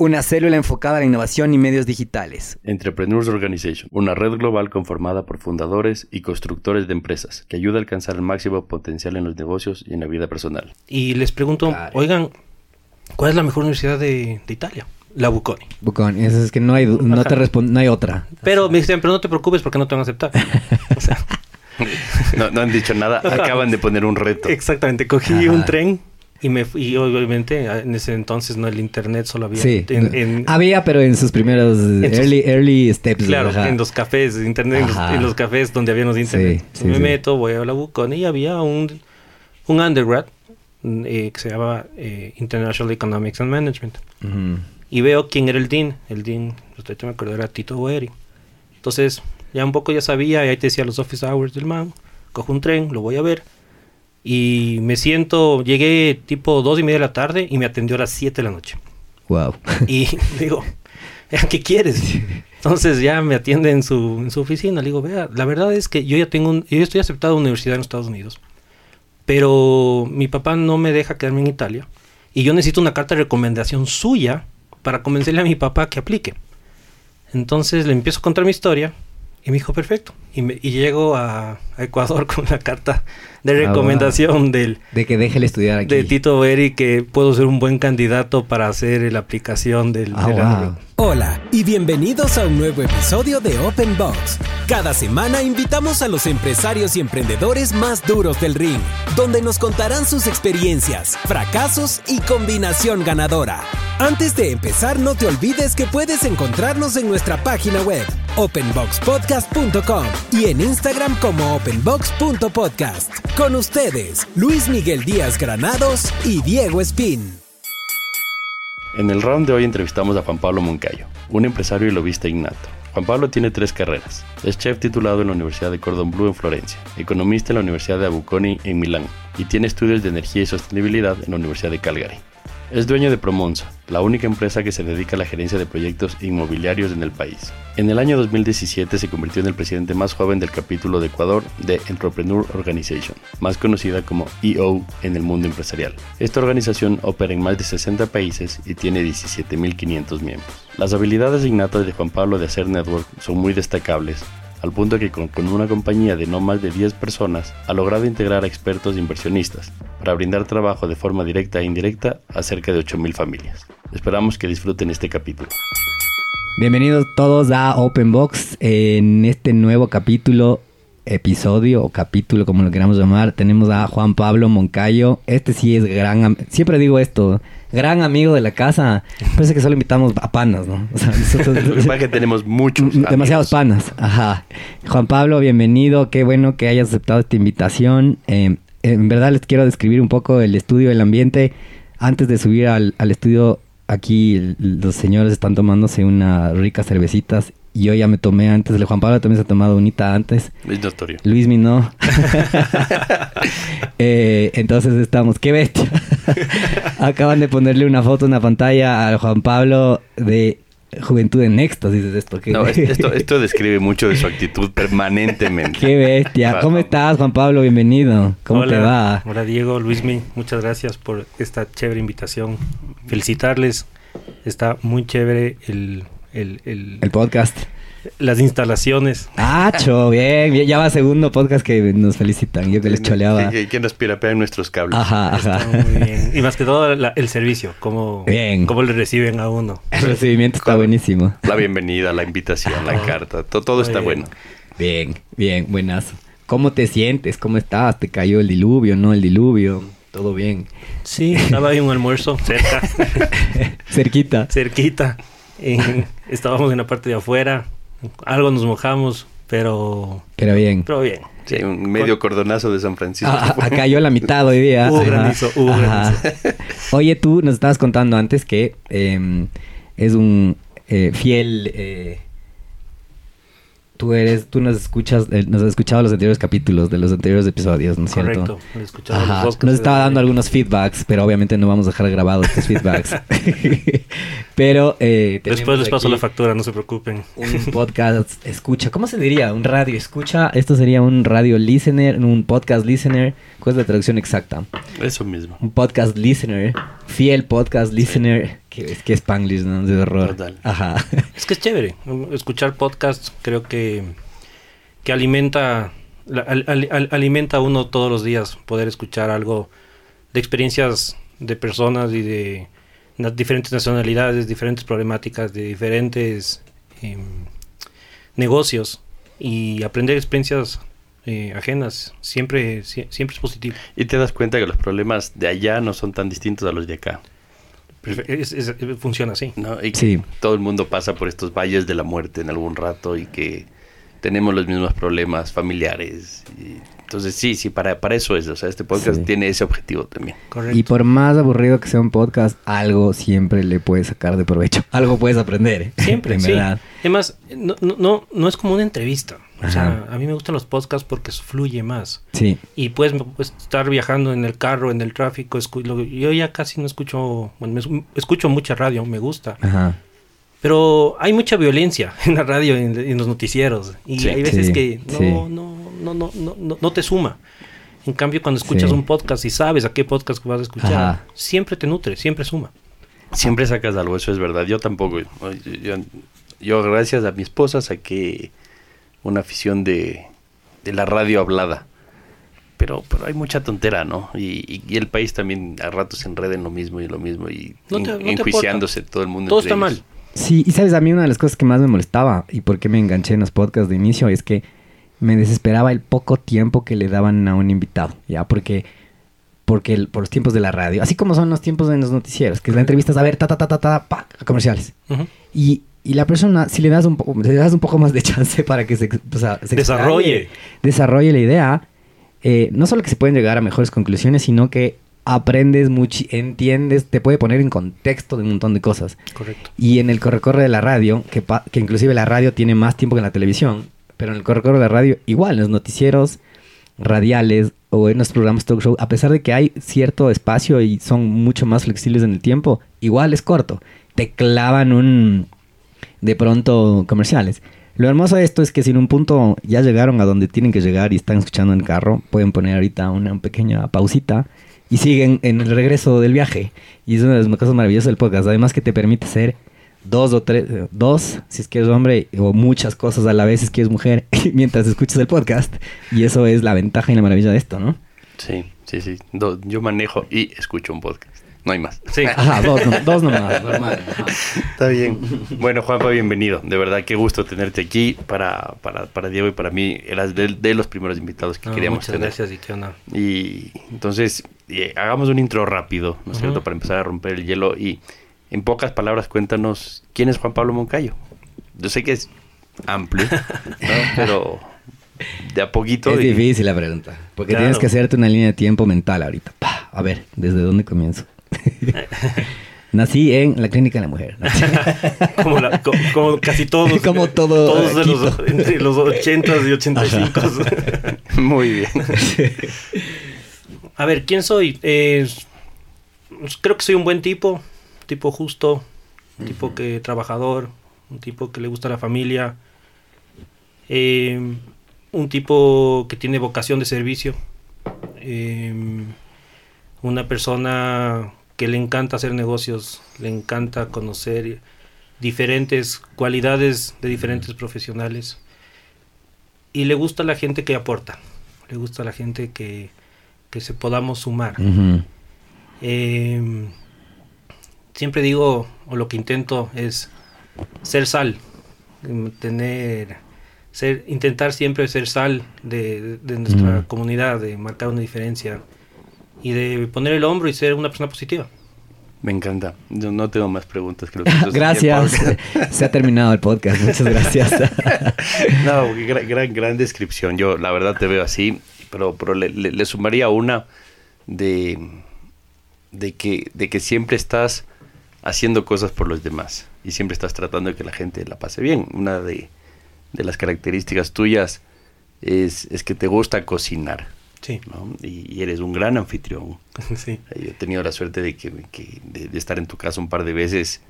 una célula enfocada a la innovación y medios digitales. Entrepreneurs Organization, una red global conformada por fundadores y constructores de empresas que ayuda a alcanzar el máximo potencial en los negocios y en la vida personal. Y les pregunto, Claro. oigan, ¿cuál es la mejor universidad de, de Italia? La Bocconi. Bucón, eso es que no hay, no te no hay otra. Pero me dicen, pero no te preocupes porque no te van a aceptar. O sea, No, no han dicho nada, acaban de poner un reto. exactamente, cogí Ajá. un tren y me y obviamente en ese entonces no el internet solo había Sí, en, en- había, pero en sus primeros sus- early, early steps. claro, ajá. en los cafés, internet, en los, en los cafés donde había los internet. Sí, sí, me sí. meto, voy a la Bocconi y había un, un undergrad mm, eh, que se llamaba eh, International Economics and Management. Ujú. y veo quién era el dean. El dean, usted me acuerdo, era Tito Boeri. Entonces, ya un poco ya sabía, y ahí te decía los office hours del man. Cojo un tren, lo voy a ver. Y me siento, llegué tipo dos y media de la tarde y me atendió a las 7 de la noche. Wow. Y digo, ¿qué quieres? Entonces ya me atiende en su, en su oficina. Le digo, vea, la verdad es que yo ya tengo un, yo ya estoy aceptado a una universidad en Estados Unidos. Pero mi papá no me deja quedarme en Italia. Y yo necesito una carta de recomendación suya para convencerle a mi papá que aplique. Entonces le empiezo a contar mi historia. Y me dijo, perfecto. Y, me- y llego a, a Ecuador con una carta de Ah, recomendación del, De que déjele estudiar aquí. de Tito Beri que puedo ser un buen candidato para hacer la aplicación del, Ah, del wow. Android. Hola y bienvenidos a un nuevo episodio de Open Box. Cada semana invitamos a los empresarios y emprendedores más duros del ring, donde nos contarán sus experiencias, fracasos y combinación ganadora. Antes de empezar, no te olvides que puedes encontrarnos en nuestra página web, openboxpodcast.com y en Instagram como openbox.podcast. Con ustedes, Luis Miguel Díaz Granados y Diego Espín. En el round de hoy entrevistamos a Juan Pablo Moncayo, un empresario y lobista innato. Juan Pablo tiene tres carreras. Es chef titulado en la Universidad de Cordon Bleu en Florencia, economista en la Universidad de Abuconi en Milán y tiene estudios de energía y sostenibilidad en la Universidad de Calgary. Es dueño de Promonza, la única empresa que se dedica a la gerencia de proyectos inmobiliarios en el país. En el año 2017 se convirtió en el presidente más joven del capítulo de Ecuador de Entrepreneur Organization, más conocida como EO en el mundo empresarial. Esta organización opera en más de 60 países y tiene 17.500 miembros. Las habilidades innatas de Juan Pablo de hacer network son muy destacables, al punto que con, una compañía de no más de 10 personas ha logrado integrar a expertos e inversionistas para brindar trabajo de forma directa e indirecta a cerca de 8.000 familias. Esperamos que disfruten este capítulo. Bienvenidos todos a Open Box. En este nuevo capítulo, episodio o capítulo, como lo queramos llamar, tenemos a Juan Pablo Moncayo. Este sí es gran, siempre digo esto, gran amigo de la casa. Parece que solo invitamos a panas, ¿no? O sea, nosotros- que pasa es que tenemos muchos. Demasiados amigos. panas, ajá. Juan Pablo, bienvenido. Qué bueno que hayas aceptado esta invitación. Eh, en verdad les quiero describir un poco el estudio, el ambiente. Antes de subir al, al estudio, aquí el- los señores están tomándose unas ricas cervecitas. Y yo ya me tomé antes. El Juan Pablo también se ha tomado unita antes. Es notorio. Luis no. Eh, entonces estamos, qué bestia. Acaban de ponerle una foto en la pantalla a Juan Pablo de Juventud en Éxtasis. ¿Es esto? ¿Qué, No, es- esto, esto describe mucho de su actitud permanentemente. qué bestia. ¿Cómo estás, Juan Pablo? Bienvenido. ¿Cómo Hola, te va? Hola Diego, Luismi, muchas gracias por esta chévere invitación. Felicitarles, está muy chévere el, el- el- El podcast. Las instalaciones. Acho, bien, bien. Ya va segundo podcast que nos felicitan. Yo que les choleaba. Que, que nos pirapean nuestros cables. Ajá, Está ajá. muy bien. Y más que todo la- el servicio, cómo, Bien. cómo le reciben a uno. El recibimiento está buenísimo. La bienvenida, la invitación, la carta, to- todo, está bueno. bien. Bien, buenazo. ¿Cómo te sientes? ¿Cómo estás? ¿Te cayó el diluvio, no el diluvio? Todo bien. Sí, estaba ahí un almuerzo cerca, Cerquita. cerquita. En- estábamos en la parte de afuera, algo nos mojamos, pero, Pero bien. pero bien. Sí, un medio cordonazo de San Francisco. Ah, ah, acá yo la mitad hoy día. Hubo granizo, hubo Ajá. Oye, tú nos estabas contando antes que eh, es un eh, fiel eh, tú eres, tú nos escuchas, eh, nos has escuchado los anteriores capítulos de los anteriores episodios, ¿no es cierto? Correcto. los Ajá. que Nos estaba dando algunos feedbacks, pero obviamente no vamos a dejar grabados estos feedbacks. pero eh, Después les paso la factura, no se preocupen. Un podcast escucha, ¿cómo se diría? Un radio escucha. Esto sería un radio listener, un podcast listener. ¿Cuál es la traducción exacta? Eso mismo. Un podcast listener, fiel podcast listener. Que es que Spanglish, ¿no? De horror. Total. Ajá. Es que es chévere. Escuchar podcasts creo que, que alimenta, al- al- al- alimenta a uno todos los días poder escuchar algo de experiencias de personas y de diferentes nacionalidades, diferentes problemáticas, de diferentes em, negocios y aprender experiencias eh, ajenas siempre, sie- siempre es positivo. Y te das cuenta que los problemas de allá no son tan distintos a los de acá. Es- es- funciona así. ¿no? Y que Sí. todo el mundo pasa por estos valles de la muerte en algún rato y que tenemos los mismos problemas familiares. Y entonces sí, sí, para, para eso es. O sea, este podcast Sí. tiene ese objetivo también. Correcto. Y por más aburrido que sea un podcast, algo siempre le puedes sacar de provecho. Algo puedes aprender. ¿eh? Siempre, en sí. verdad. Además, no, no, no, no es como una entrevista. O sea, a mí me gustan los podcasts porque fluye más. Sí. Y puedes, puedes estar viajando en el carro, en el tráfico. escu- lo- yo ya casi no escucho, bueno, me es- escucho mucha radio, me gusta. Ajá. Pero hay mucha violencia en la radio, en, en los noticieros. Y Sí. hay veces Sí, que no, sí. no, no, no, no, no, no te suma. En cambio, cuando escuchas Sí. un podcast y sabes a qué podcast vas a escuchar, Ajá. siempre te nutre, siempre suma. Siempre sacas algo, eso es verdad. Yo tampoco. Yo, yo- yo, gracias a mi esposa saqué una afición de, de la radio hablada. Pero, pero hay mucha tontera, ¿no? Y, y- y el país también a ratos se enreda en lo mismo y lo mismo y No en- te- no te enjuiciándose todo el mundo. Todo está ellos. mal. Sí, y sabes, a mí una de las cosas que más me molestaba y por qué me enganché en los podcasts de inicio es que me desesperaba el poco tiempo que le daban a un invitado, ¿ya? Porque, porque el- por los tiempos de la radio, así como son los tiempos en los noticieros, que es la entrevista es a ver, ta, ta, ta, ta, ta, pa, a comerciales. Ujú. Y, y la persona, si le das un poco, le das un poco más de chance para que se, o sea, se Desarrolle. desarrolle la idea, eh, no solo que se pueden llegar a mejores conclusiones, sino que aprendes mucho, entiendes, te puede poner en contexto de un montón de cosas. Correcto. Y en el corre-corre de la radio, que, que inclusive la radio tiene más tiempo que en la televisión, pero en el corre-corre de radio, igual, en los noticieros radiales o en los programas talk show, a pesar de que hay cierto espacio y son mucho más flexibles en el tiempo, igual es corto. Te clavan un... de pronto comerciales. Lo hermoso de esto es que si en un punto ya llegaron a donde tienen que llegar y están escuchando en el carro, pueden poner ahorita una pequeña pausita y siguen en el regreso del viaje. Y es una de las cosas maravillosas del podcast. Además que te permite hacer dos o tres, eh, dos, si es que eres hombre, o muchas cosas a la vez si es que eres mujer, mientras escuchas el podcast. Y eso es la ventaja y la maravilla de esto, ¿no? Sí, sí, sí. Do- yo manejo y escucho un podcast. No hay más. Sí. Ajá, dos, no- dos nomás, normal. Está bien. Bueno, Juanpa, bienvenido. De verdad, qué gusto tenerte aquí. Para, para, para Diego y para mí, eras de, de los primeros invitados que No, queríamos muchas tener. gracias y qué onda. Y entonces, eh, hagamos un intro rápido, ¿no es cierto? Para empezar a romper el hielo. Y en pocas palabras, cuéntanos quién es Juan Pablo Moncayo. Yo sé que es amplio, ¿no? Pero de a poquito. Es y- difícil la pregunta. Porque Claro. tienes que hacerte una línea de tiempo mental ahorita. A ver, ¿desde dónde comienzo? Nací en la clínica de la mujer. Como, la- co- como casi todos. Como todo Todos de los, entre los 80 y 85. Muy bien. A ver, ¿quién soy? Eh, creo que soy un buen tipo. Tipo justo. Un tipo que trabajador. Un tipo que le gusta la familia. eh, un tipo que tiene vocación de servicio. eh, una persona que le encanta hacer negocios, le encanta conocer diferentes cualidades de diferentes profesionales y le gusta la gente que aporta, le gusta la gente que, que se podamos sumar. Eh, siempre digo, o lo que intento es ser sal, em, tener, ser, intentar siempre ser sal de, de nuestra comunidad, de marcar una diferencia y de poner el hombro y ser una persona positiva. Me encanta. Yo no tengo más preguntas. Creo que Gracias. Se ha terminado el podcast. Muchas gracias. No, gran, gran, gran descripción. Yo la verdad te veo así, pero, pero le, le- le sumaría una de, de, que, de que siempre estás haciendo cosas por los demás y siempre estás tratando de que la gente la pase bien. Una de, de las características tuyas es, es que te gusta cocinar. Sí, ¿no? Y, y eres un gran anfitrión. sí. Eh, Yo he tenido la suerte de, que, que- de, de estar en tu casa un par de veces.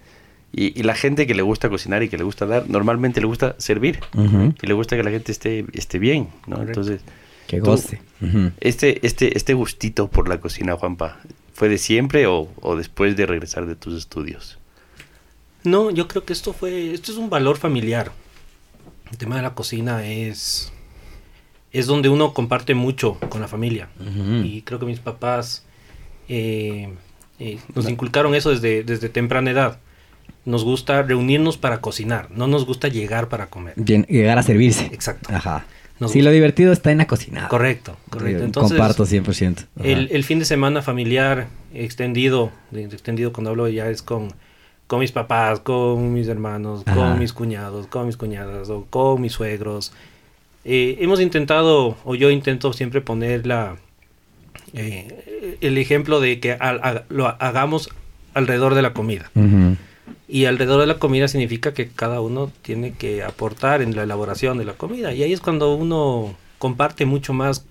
Y, y la gente que le gusta cocinar y que le gusta dar, normalmente le gusta servir. Y le gusta que la gente esté, esté bien, ¿no? Correcto. Entonces, Que Tú- goce. Este, este, este gustito por la cocina, Juanpa, ¿fue de siempre o, o después de regresar de tus estudios? No, yo creo que esto fue, esto es un valor familiar. El tema de la cocina es, es donde uno comparte mucho con la familia. Y creo que mis papás eh, eh, nos inculcaron eso desde, desde temprana edad. Nos gusta reunirnos para cocinar, no nos gusta llegar para comer. Bien, llegar a servirse. Exacto. Ajá. Nos sí, lo divertido está en la cocina. Correcto, correcto. Entonces, Comparto 100%. Ajá. El, el fin de semana familiar extendido, extendido cuando hablo ya es con, con mis papás, con mis hermanos, Ajá. con mis cuñados, con mis cuñadas o con mis suegros. Eh, hemos intentado, o yo intento siempre poner la, eh, el ejemplo de que lo hagamos alrededor de la comida. Y alrededor de la comida significa que cada uno tiene que aportar en la elaboración de la comida. Y ahí es cuando uno comparte mucho más.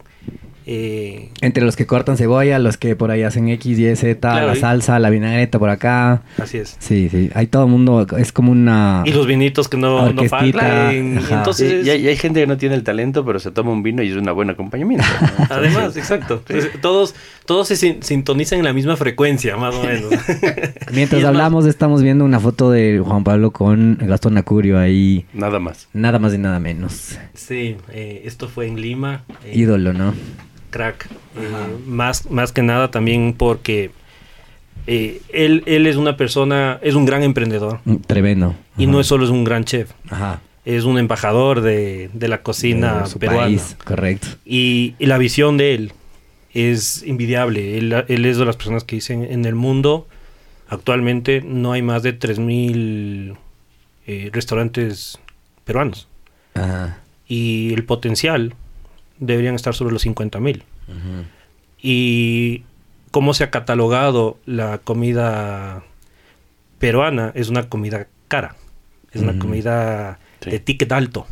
Eh, Entre los que cortan cebolla, los que por ahí hacen X, Y, Z, Claro, la y- salsa, la vinagreta por acá. así es. Sí, sí. Hay todo el mundo, es como una... Y los vinitos que no, no faltan. Entonces, y, hay, y hay gente que no tiene el talento, pero se toma un vino y es una buena acompañamiento. ¿no? además, exacto. Entonces, todos, todos se sin- sintonizan en la misma frecuencia, más o menos. Mientras más- hablamos, estamos viendo una foto de Juan Pablo con Gastón Acurio ahí. Nada más. Nada más y nada menos. Sí, eh, esto fue en Lima. eh, Ídolo, ¿no? Crack. eh, más, más que nada también porque eh, él, él es una persona, es un gran emprendedor. Mm, Tremendo. Y Ajá. no es solo es un gran chef, Ajá. es un embajador de, de la cocina De su peruana. país, correcto. Y, y la visión de él es invidiable. Él, él es de las personas que dicen en el mundo actualmente no hay más de 3.000 eh, restaurantes peruanos. Ajá. Y el potencial deberían estar sobre los 50.000. Ujú. Y cómo se ha catalogado la comida peruana es una comida cara. Es una comida Sí. de ticket alto.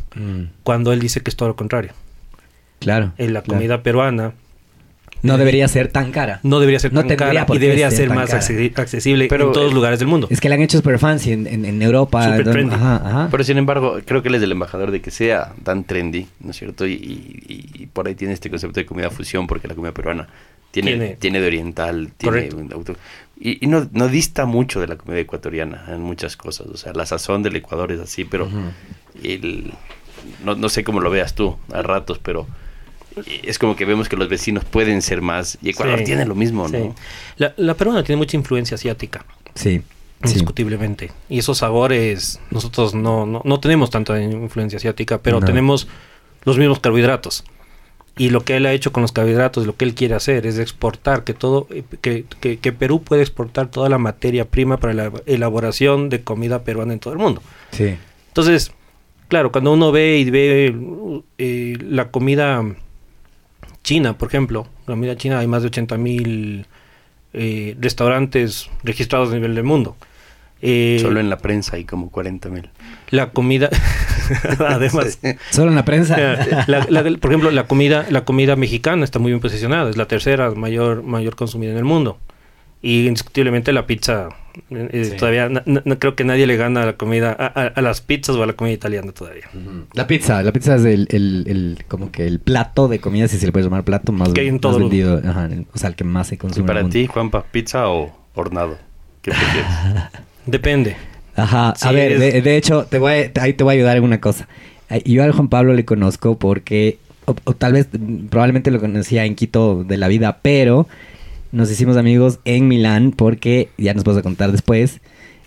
Cuando él dice que es todo lo contrario. Claro. En la claro. comida peruana No debería ser tan cara. no debería ser No tan cara y debería ser más accesi- accesible Pero, en todos eh, lugares del mundo. Es que la han hecho super fancy en, en, en Europa. Super donde- trendy. Ajá, ajá. Pero sin embargo, creo que él es el embajador de que sea tan trendy, ¿no es cierto? Y, y- y por ahí tiene este concepto de comida fusión, porque la comida peruana tiene, Tiene- tiene, de oriental, tiene auto- y, y no, no dista mucho de la comida ecuatoriana en muchas cosas. O sea, la sazón del Ecuador es así, pero el, no, no sé cómo lo veas tú a ratos, pero es como que vemos que los vecinos pueden ser más. Y Ecuador Sí. tiene lo mismo, Sí. ¿no? La, la peruana tiene mucha influencia asiática, Sí. sí. indiscutiblemente. Y esos sabores, nosotros no, no, no tenemos tanta influencia asiática, pero No. tenemos los mismos carbohidratos. Y lo que él ha hecho con los carbohidratos, lo que él quiere hacer es exportar, que todo, que, que- que Perú puede exportar toda la materia prima para la elaboración de comida peruana en todo el mundo. Sí. Entonces, claro, cuando uno ve y ve eh, la comida china, por ejemplo, la comida china hay más de 80 mil eh, restaurantes registrados a nivel del mundo. Eh, Solo en la prensa hay como 40 mil. la comida, además, Solo en la prensa. la- la- por ejemplo, la comida, la comida mexicana está muy bien posicionada, es la tercera mayor, mayor consumida en el mundo. Y indiscutiblemente la pizza, Sí. todavía no, no creo que nadie le gana a la comida, a, a- a las pizzas o a la comida italiana todavía. La pizza, la pizza es el, el, el- como que el plato de comida, si se le puede llamar plato, más, Que hay en más todo el vendido. Ajá, el- o sea, el que más se ¿Y consume. en para ti, Juanpa, pizza o hornado? ¿Qué prefieres? Depende. Ajá, a ver, es- de, de hecho, te voy a- ahí te voy a ayudar en una cosa. Yo al Juan Pablo le conozco porque, o, o tal vez, mm, probablemente lo conocía en Quito de la vida, pero nos hicimos amigos en Milán porque, ya nos vas a contar después,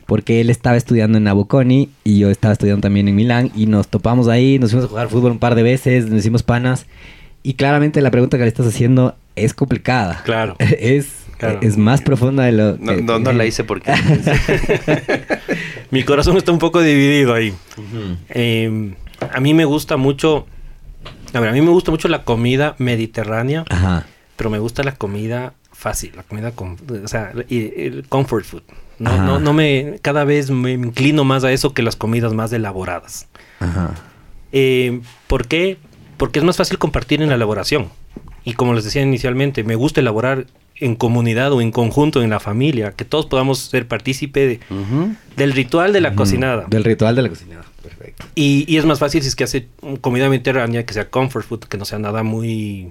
porque él estaba estudiando en Nabuconi y yo estaba estudiando también en Milán y nos topamos ahí, nos fuimos a jugar fútbol un par de veces, nos hicimos panas y claramente la pregunta que le estás haciendo es complicada. Claro. Es, Claro. es más profunda de lo No, que- no, no la hice porque... Mi corazón está un poco dividido ahí. Eh, a mí me gusta mucho. A ver, a mí me gusta mucho la comida mediterránea, Ajá. pero me gusta la comida fácil, la comida con, o sea, el comfort food. No, Ajá. no, no me, cada vez me inclino más a eso que las comidas más elaboradas. Ajá. Eh, ¿Por qué? Porque es más fácil compartir en la elaboración. Y como les decía inicialmente, me gusta elaborar en comunidad o en conjunto, en la familia, que todos podamos ser partícipe de- del ritual de la cocinada. Del ritual de la cocinada. Perfecto. Y, y es más fácil si es que hace comida mediterránea que sea comfort food, que no sea nada muy,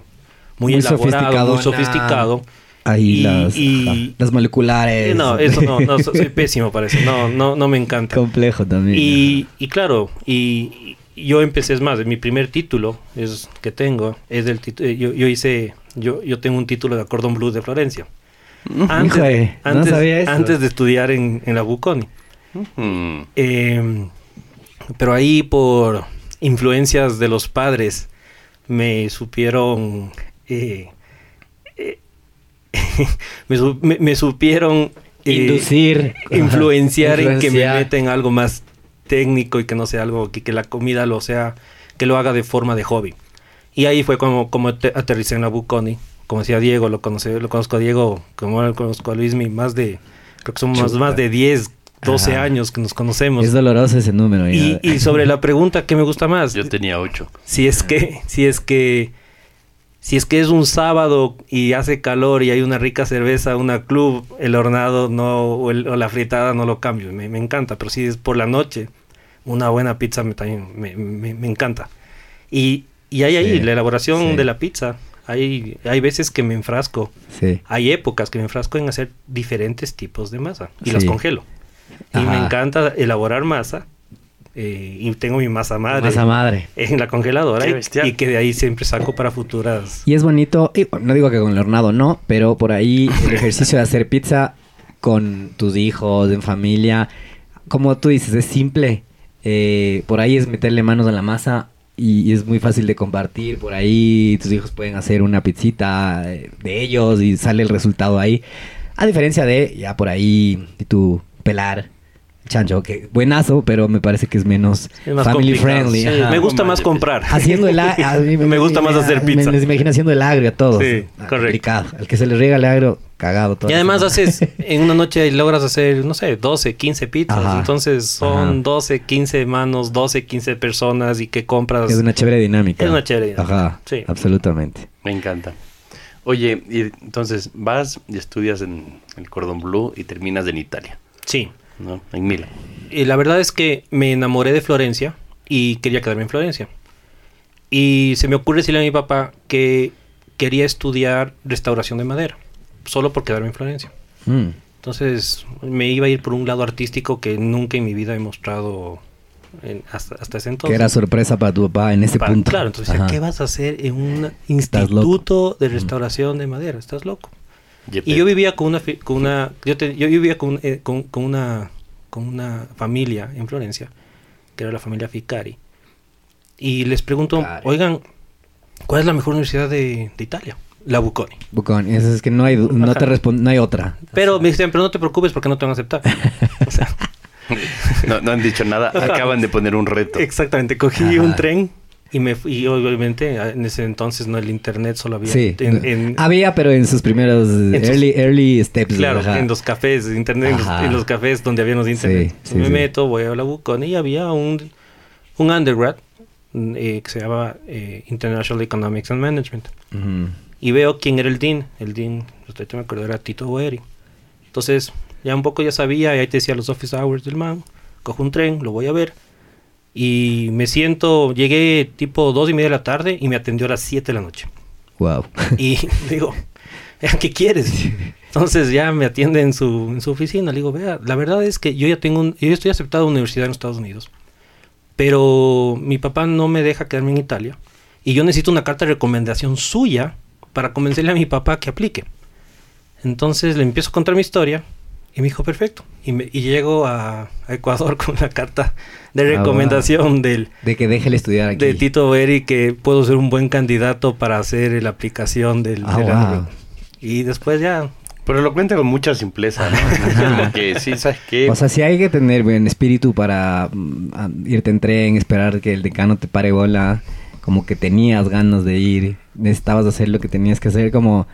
muy, Muy elaborado, muy sofisticado. Ahí Y- las, y- ajá, las moleculares. Eh, No, eso no, no, so- soy pésimo para eso. No, no, no me encanta. Complejo también. Y, y claro, y, y yo empecé, es más, mi primer título es que tengo, es del título, yo, yo hice, yo, yo tengo un título de Acordón Blues de Florencia. Antes, Híjole, no antes, sabía eso. antes de estudiar en, en la Buconi. Eh, pero ahí por influencias de los padres me supieron... eh, eh, me, su- me- me supieron... eh, Inducir. influenciar en que me Influenciar. meta en algo más técnico y que no sea algo que, que la comida lo sea que lo haga de forma de hobby y ahí fue como como te- aterricé en la Buconi como decía Diego lo conocí lo conozco a Diego como lo conozco a Luismi más de creo que son más, Chuta. más de 10 12 Ajá. años que nos conocemos Es doloroso ese número. y, y sobre la pregunta ¿qué me gusta más? Yo tenía ocho. si es que si es que si es que es un sábado y hace calor y hay una rica cerveza, una club, el hornado no o, el- o la fritada no lo cambio, me, me encanta, pero si es por la noche, una buena pizza me, también me, me- me encanta. Y, y hay ahí Sí, la elaboración sí. de la pizza, hay, hay veces que me enfrasco, Sí. hay épocas que me enfrasco en hacer diferentes tipos de masa y las congelo. Y me encanta elaborar masa eh, y tengo mi masa madre Masa madre. en la congeladora y, que de ahí siempre saco para futuras. Y es bonito, y no digo que con el hornado no, pero por ahí el ejercicio de hacer pizza con tus hijos, en familia, como tú dices, es simple. Eh, por ahí es meterle manos a la masa y, y es muy fácil de compartir. Por ahí tus hijos pueden hacer una pizzita eh, de ellos y sale el resultado ahí. A diferencia de ya por ahí y tú pelar chancho, que buenazo, pero me parece que es menos Es más family complicado. friendly. Sí, me gusta más comprar. Haciendo el a- a mí Me gusta más hacer me- pizza. Me, les imagino haciendo el agrio a todos. Sí, Ah, correcto. complicado. Al que se le riega el agrio, cagado todo. Y además haces, en una noche logras hacer, no sé, 12, 15 pizzas. Ajá. Entonces son Ajá. 12, 15 manos, 12, 15 personas y que compras. Es una chévere dinámica. Es una chévere dinámica. Ajá, Sí. absolutamente. Me encanta. Oye, y entonces vas y estudias en el Cordon Bleu y terminas en Italia, Sí. ¿No? En Milán. Y la verdad es que me enamoré de Florencia y quería quedarme en Florencia. Y se me ocurre decirle a mi papá que quería estudiar restauración de madera, solo por quedarme en Florencia. Mm. Entonces me iba a ir por un lado artístico que nunca en mi vida he mostrado en- hasta, hasta ese entonces. que era sorpresa para tu papá en ese punto. Claro, entonces, Ajá. ¿qué vas a hacer en un instituto de restauración de madera? Estás loco. Y yo vivía con una, fi- con una yo, te- yo vivía con, eh, con, con una, con una familia en Florencia, que era la familia Ficari. Y les pregunto, Ficari. oigan, ¿cuál es la mejor universidad de, de Italia? La Bocconi. Bucón, eso es que no hay, no Ajá. te no hay otra. Pero me dicen, pero no te preocupes porque no te van a aceptar. O sea, No, no han dicho nada, acaban de poner un reto. exactamente, cogí Ajá. un tren y me y obviamente en ese entonces no el internet solo había Sí. en- en- Había, pero en sus primeros eh, En sus- early, early steps. Claro, ajá. en los cafés, internet, en los, en los cafés donde había los internet. Sí, sí, me meto, voy a la Bucon y había un, un undergrad mm, eh, que se llamaba eh, International Economics and Management. Ujú. Y veo quién era el dean. El dean, usted me acuerdo, era Tito Boeri. Entonces, ya un poco ya sabía, y ahí te decía los office hours del man. Cojo un tren, lo voy a ver. Y me siento, llegué tipo dos y media de la tarde y me atendió a las 7 de la noche. Wow. Y digo, ¿qué quieres? Entonces ya me atiende en su, en su oficina. Le digo, vea, la verdad es que yo ya tengo un, yo estoy aceptado a una universidad en Estados Unidos. Pero mi papá no me deja quedarme en Italia. Y yo necesito una carta de recomendación suya para convencerle a mi papá que aplique. Entonces le empiezo a contar mi historia. Y me dijo, perfecto. Y, me- y llego a, a Ecuador con una carta de Ah, wow. recomendación del, De que déjele estudiar aquí. de Tito Beri que puedo ser un buen candidato para hacer la aplicación del, Ah, del wow. Android. Y después ya, Pero lo cuenta con mucha simpleza, ¿no? Como que sí, ¿sabes qué? O sea, sí hay que tener buen espíritu para mm, irte en tren, esperar que el decano te pare bola, como que tenías ganas de ir, necesitabas hacer lo que tenías que hacer, como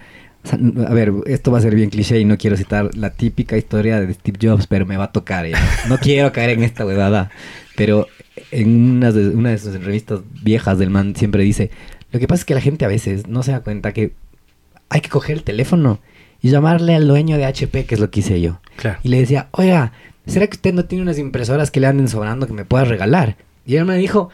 sea, a ver, esto va a ser bien cliché y no quiero citar la típica historia de Steve Jobs, pero me va a tocar. ya. No quiero caer en esta huevada. Pero en una de, una de sus revistas viejas del man siempre dice, lo que pasa es que la gente a veces no se da cuenta que hay que coger el teléfono y llamarle al dueño de HP, que es lo que hice yo. Claro. Y le decía, oiga, ¿será que usted no tiene unas impresoras que le anden sobrando que me pueda regalar? Y él me dijo,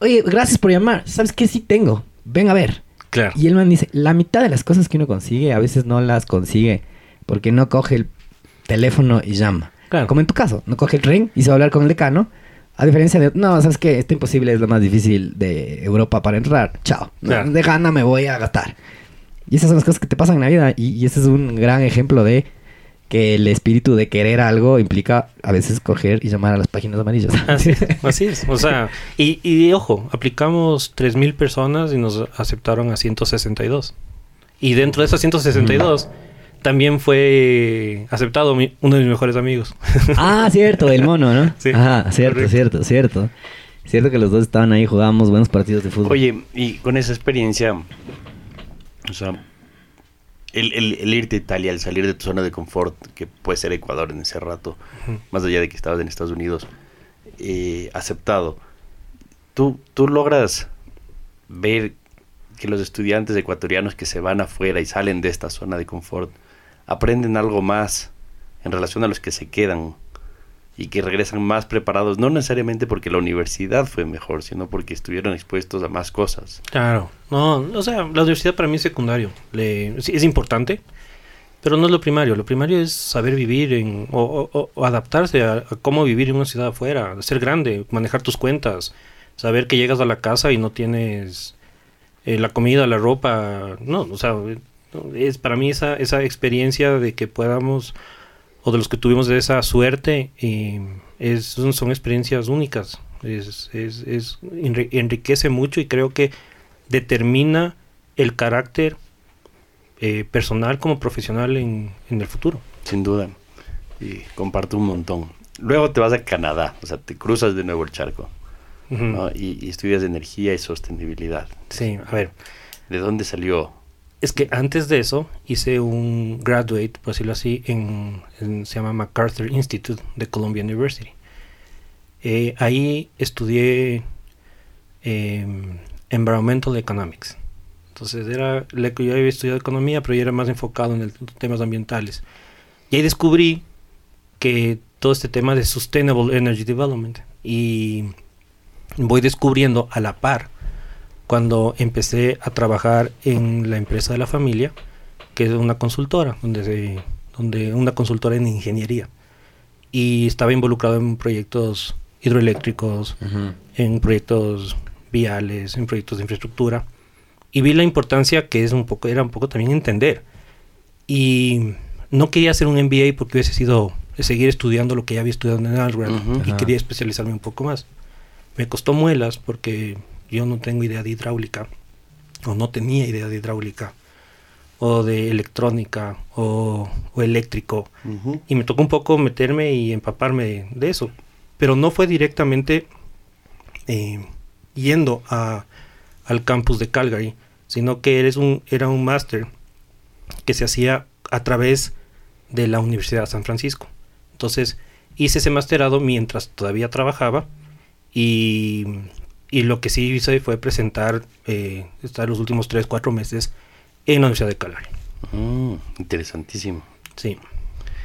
oye, gracias por llamar. ¿Sabes qué? Sí tengo. Ven a ver. Claro. Y el man dice, la mitad de las cosas que uno consigue a veces no las consigue porque no coge el teléfono y llama. Claro. Como en tu caso, no coge el ring y se va a hablar con el decano. A diferencia de, no, sabes que está imposible, es lo más difícil de Europa para entrar. Chao. Claro. De gana me voy a gastar. Y esas son las cosas que te pasan en la vida. Y, y ese es un gran ejemplo de que el espíritu de querer algo implica a veces coger y llamar a las páginas amarillas. Así es, así es. O sea, y, y ojo, aplicamos 3.000 personas y nos aceptaron a 162. Y dentro de esas 162 también fue aceptado mi- uno de mis mejores amigos. Ah, cierto, el mono, ¿no? Sí, Ajá, cierto, correcto. cierto, cierto. Cierto que los dos estaban ahí, jugábamos buenos partidos de fútbol. Oye, y con esa experiencia, o sea, el, el- el irte a Italia, el salir de tu zona de confort, que puede ser Ecuador en ese rato, más allá de que estabas en Estados Unidos, eh, aceptado, ¿tú, tú logras ver que los estudiantes ecuatorianos que se van afuera y salen de esta zona de confort aprenden algo más en relación a los que se quedan y que regresan más preparados, no necesariamente porque la universidad fue mejor, sino porque estuvieron expuestos a más cosas. Claro, no, o sea, la universidad para mí es secundario. Es importante, pero no es lo primario. Lo primario es saber vivir en, o, adaptarse a, a cómo vivir en una ciudad afuera, ser grande, manejar tus cuentas, saber que llegas a la casa y no tienes eh, la comida, la ropa. No, o sea, es para mí esa, esa experiencia de que podamos, o de los que tuvimos de esa suerte, y es, son, son experiencias únicas. Es, es, es- enri- enriquece mucho y creo que determina el carácter eh, personal como profesional en, en el futuro. Sin duda. Y comparto un montón. Luego te vas a Canadá, o sea, te cruzas de nuevo el charco Ujú. ¿no? y, y estudias energía y sostenibilidad. Sí, a ver, ¿De dónde salió? Es que antes de eso hice un graduate, por decirlo así, en, en- se llama MacArthur Institute de Columbia University. Eh, ahí estudié em, Environmental Economics. Entonces era, yo había estudiado economía, pero yo era más enfocado en el- temas ambientales. Y ahí descubrí que todo este tema de Sustainable Energy Development. Y voy descubriendo a la par cuando empecé a trabajar en la empresa de la familia, que es una consultora, donde, se- donde una consultora en ingeniería. Y estaba involucrado en proyectos hidroeléctricos, en proyectos viales, en proyectos de infraestructura. Y vi la importancia que es un poco, era un poco también entender. Y no quería hacer un MBA porque hubiese sido seguir estudiando lo que ya había estudiado en Algrad Ujú. y Ajá. quería especializarme un poco más. Me costó muelas porque yo no tengo idea de hidráulica o no tenía idea de hidráulica o de electrónica o, o eléctrico y me tocó un poco meterme y empaparme de, de eso. Pero no fue directamente eh, yendo a, al campus de Calgary, sino que eres un, era un máster que se hacía a través de la Universidad de San Francisco. Entonces hice ese masterado mientras todavía trabajaba y, y lo que sí hice fue presentar, eh, estar los últimos 3, 4 meses en la Universidad de Calgary. Mm, interesantísimo. Sí.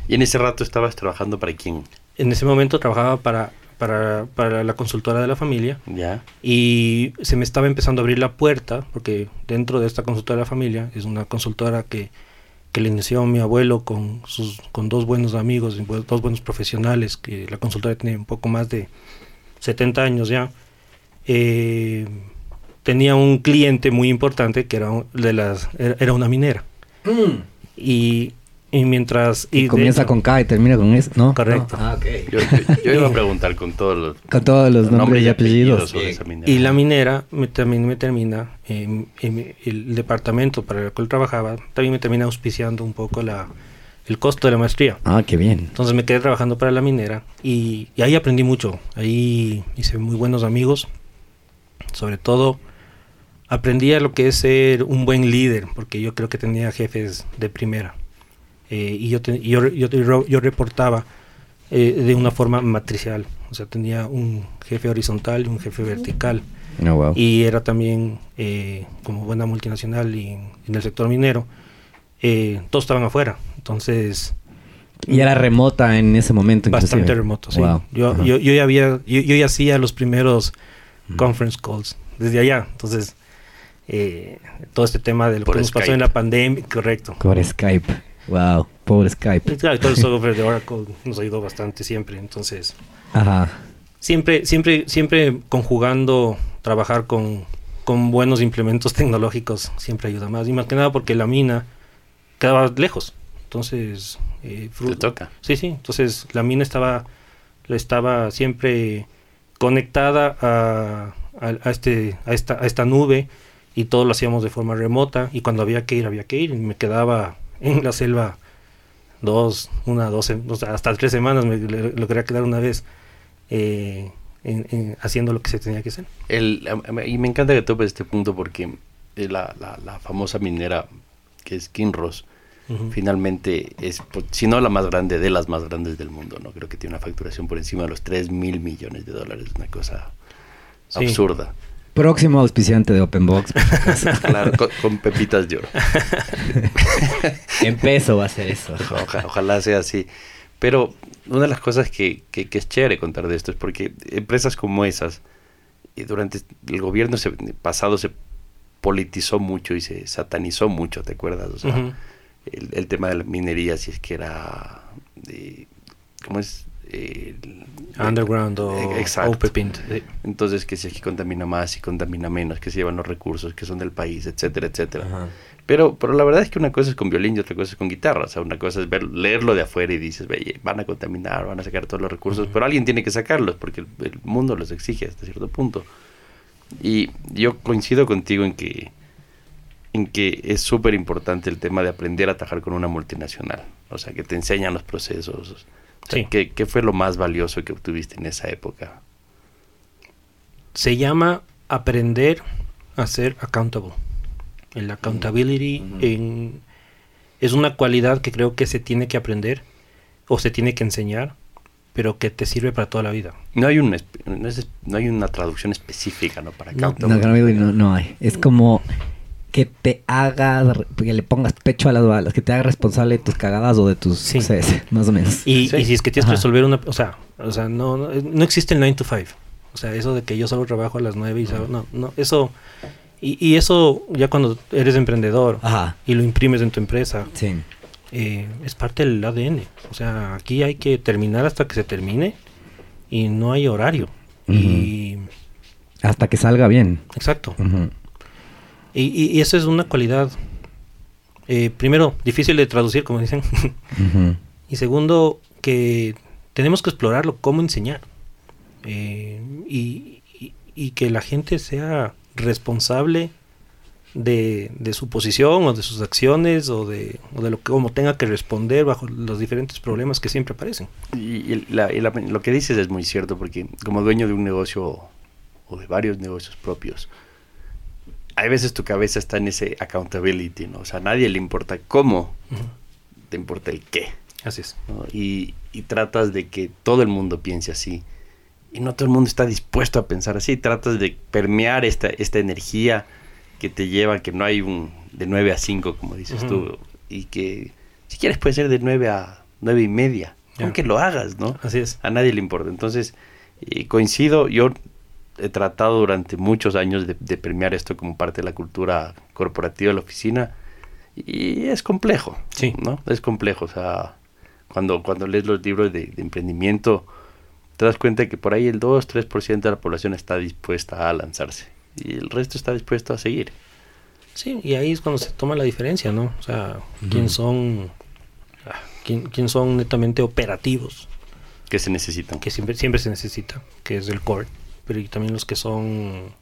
¿Y en ese rato estabas trabajando para quién? En ese momento trabajaba para, para, para la consultora de la familia ¿Ya? y se me estaba empezando a abrir la puerta porque dentro de esta consultora de la familia es una consultora que, que le inició mi abuelo con, sus, con dos buenos amigos, dos buenos profesionales, que la consultora tiene un poco más de 70 años ya. Eh, tenía un cliente muy importante que era, un- de las, era, una minera. Y, y mientras... Y comienza con K y termina con S, ¿no? Correcto. No. Ah, ok. Yo, yo- yo iba a preguntar con todos los Con todos los nombres y apellidos. esa. Y la minera me, también me termina, eh, en el departamento para el cual trabajaba, también me termina auspiciando un poco la, el costo de la maestría. Ah, qué bien. Entonces me quedé trabajando para la minera y, y ahí aprendí mucho. Ahí hice muy buenos amigos, sobre todo aprendí a lo que es ser un buen líder, porque yo creo que tenía jefes de primera. Eh, y yo, te- yo, yo, reportaba eh, de una forma matricial. O sea, tenía un jefe horizontal y un jefe vertical. Wow. Y era también, eh, como buena multinacional y en, el sector minero, todos estaban afuera. Entonces, Y era remota en ese momento. bastante inclusive. remoto, sí. Wow. Yo, yo, yo ya había, yo, yo ya hacía los primeros conference calls desde allá. Entonces, eh, todo este tema de lo Por que nos pasó Skype. en la pandemia, correcto. Por Skype. Wow. Por Skype. Y claro, todo el software de Oracle nos ayudó bastante siempre. Entonces, Ajá. siempre, siempre, siempre conjugando, trabajar con, con buenos implementos tecnológicos siempre ayuda más. Y más que nada porque la mina quedaba lejos. Entonces, eh, Te toca. Sí, sí. Entonces la mina estaba, estaba siempre conectada a, a, este, a, esta, a esta nube y todo lo hacíamos de forma remota y cuando había que ir, había que ir. Y me quedaba en la selva dos, una, dos, hasta tres semanas me logré quedar una vez eh, en- en- haciendo lo que se tenía que hacer. Y me encanta que topes este punto porque eh, la, la, la famosa minera que es Kinross Finalmente es, pues, si no la más grande, de las más grandes del mundo, ¿no? Creo que tiene una facturación por encima de los 3 mil millones de dólares, una cosa Sí. absurda. Próximo auspiciante de Open Box. claro, con, con pepitas de oro. en peso va a ser eso. Oja- ojalá sea así. Pero una de las cosas que, que- que es chévere contar de esto es porque empresas como esas, y durante el gobierno se- pasado se politizó mucho y se satanizó mucho, ¿te acuerdas? O sea. El, el tema de la minería, si es que era... de- ¿Cómo es? El- Underground o Eh, Exacto. Sí. Entonces, que si es que contamina más y contamina menos, que se llevan los recursos que son del país, etcétera, etcétera. Pero, pero la verdad es que una cosa es con violín y otra cosa es con guitarra. O sea, una cosa es ver, leerlo de afuera y dices, "Ve, van a contaminar, van a sacar todos los recursos, pero alguien tiene que sacarlos porque el, el mundo los exige hasta cierto punto. Y yo coincido contigo en que, en que es súper importante el tema de aprender a trabajar con una multinacional. O sea, que te enseñan los procesos. O sea, Sí. ¿qué, qué fue lo más valioso que obtuviste en esa época? se llama aprender a ser accountable. El accountability en- es una cualidad que creo que se tiene que aprender o se tiene que enseñar, pero que te sirve para toda la vida. No hay, un, no, es- no hay una traducción específica ¿no? para No, accountable. no, no, no hay. Es como que te hagas, que le pongas pecho a las balas, que te hagas responsable de tus cagadas o de tus Sí. más o menos. Y, Sí. y si es que tienes que resolver una... O sea, o sea no, no, no existe el 9 to 5. O sea, eso de que yo solo trabajo a las 9 y salgo... No, no, eso... Y, y eso ya cuando eres emprendedor Ajá. y lo imprimes en tu empresa, Sí. eh, es parte del ADN. O sea, aquí hay que terminar hasta que se termine y no hay horario. Y Hasta que salga bien. exacto. Ujú. Y, y, y eso es una cualidad, eh, primero, difícil de traducir, como dicen. Y segundo, que tenemos que explorarlo, cómo enseñar. Eh, y, y- y que la gente sea responsable de, de su posición o de sus acciones o de, o de lo que como tenga que responder bajo los diferentes problemas que siempre aparecen. Y, y la- y la- lo que dices es muy cierto, porque como dueño de un negocio o de varios negocios propios, hay veces tu cabeza está en ese accountability, ¿no? O sea, a nadie le importa cómo, te importa el qué, Así es. ¿no? Y, y tratas de que todo el mundo piense así. Y no todo el mundo está dispuesto a pensar así. Tratas de permear esta, esta energía que te lleva, que no hay un de 9 a 5, como dices tú. Y que si quieres puede ser de 9 a 9 y media. Aunque lo hagas, ¿no? Así es. A nadie le importa. Entonces, eh, coincido, yo he tratado durante muchos años de, de premiar esto como parte de la cultura corporativa de la oficina y es complejo, Sí. ¿no? Es complejo, o sea, cuando, cuando lees los libros de, de emprendimiento, te das cuenta que por ahí el 2-3% de la población está dispuesta a lanzarse y el resto está dispuesto a seguir. Sí, y ahí es cuando se toma la diferencia, ¿no? O sea, quién son quién, quién son netamente operativos, que se necesitan. que siempre siempre se necesita, que es el core, pero y también los que son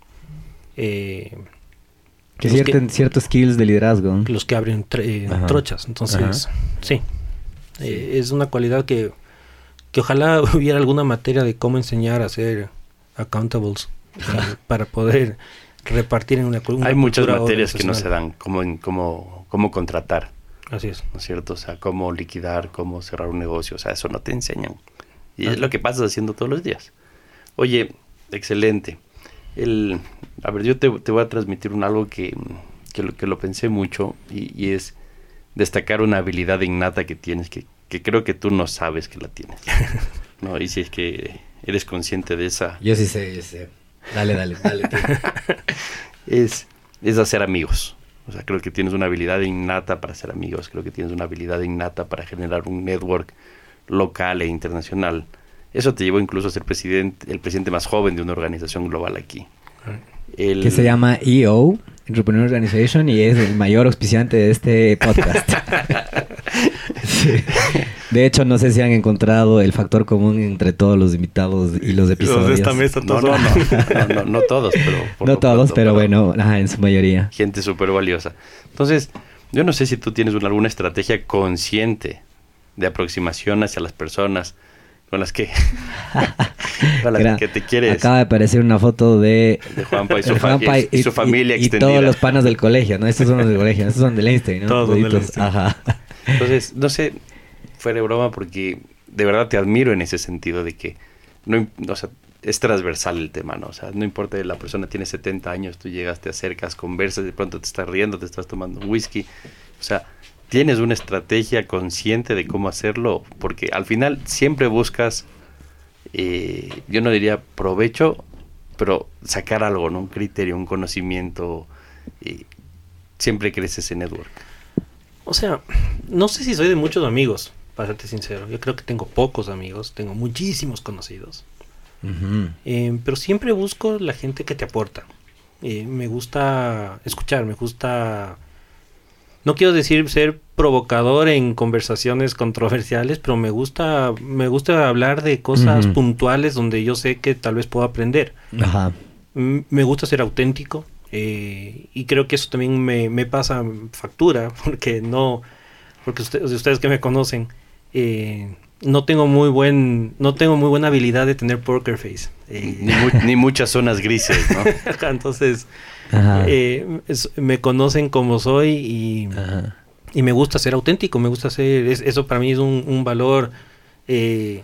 eh, Que cierten ciertos skills de liderazgo. los que abren eh, trochas. Entonces, sí, Eh, es una cualidad que, que ojalá hubiera alguna materia de cómo enseñar a ser accountables para poder repartir en una, una Hay muchas materias que no se dan, como en cómo, cómo contratar, Así es. ¿no es cierto? O sea, cómo liquidar, cómo cerrar un negocio, o sea, eso no te enseñan. Y Ah. es lo que pasas haciendo todos los días. Oye, excelente. El, a ver, yo te, te voy a transmitir un algo que, que, lo, que lo pensé mucho y, y es destacar una habilidad innata que tienes, que, que creo que tú no sabes que la tienes. ¿no? Y si es que eres consciente de esa, Yo sí sé, yo sé. Dale, dale, dale. es, es hacer amigos. O sea, creo que tienes una habilidad innata para hacer amigos, creo que tienes una habilidad innata para generar un network local e internacional. Eso te llevó incluso a ser presidente, el presidente más joven de una organización global aquí. El- que se llama EO, Entrepreneur Organization, y es el mayor auspiciante de este podcast. Sí. De hecho, no sé si han encontrado el factor común entre todos los invitados y los episodios. No, no, no, no, no, no todos, pero... por No todos, pronto, pero bueno, ajá, en su mayoría. Gente súper valiosa. Entonces, yo no sé si tú tienes una- alguna estrategia consciente de aproximación hacia las personas con las que, con las que te quieres. Acaba de aparecer una foto de, De Juanpa y su, Juanpa y- y familia y extendida. todos los panas del colegio, ¿no? Estos son los del colegio, estos son del Einstein, ¿no? Todos del Einstein. Ajá. Entonces, no sé, fuera de broma, porque de verdad te admiro en ese sentido de que no, o sea, es transversal el tema, ¿no? O sea, no importa, la persona tiene 70 años, tú llegas, te acercas, conversas, de pronto te estás riendo, te estás tomando un whisky. O sea, tienes una estrategia consciente de cómo hacerlo, porque al final siempre buscas, eh, yo no diría provecho, pero sacar algo, ¿no? Un criterio, un conocimiento. eh, siempre creces ese network. O sea, no sé si soy de muchos amigos, para serte sincero. Yo creo que tengo pocos amigos, tengo muchísimos conocidos. Eh, pero siempre busco la gente que te aporta. Eh, me gusta escuchar, me gusta... No quiero decir ser provocador en conversaciones controversiales, pero me gusta, me gusta hablar de cosas puntuales donde yo sé que tal vez puedo aprender. Ajá. Me gusta ser auténtico eh, y creo que eso también me, me pasa factura porque no, porque ustedes, ustedes que me conocen, eh, no tengo muy buen, no tengo muy buena habilidad de tener poker face. Eh, Ni, mu- ni muchas zonas grises, ¿no? Entonces, eh, es- me conocen como soy y, y me gusta ser auténtico, me gusta ser, es- eso para mí es un, un valor eh,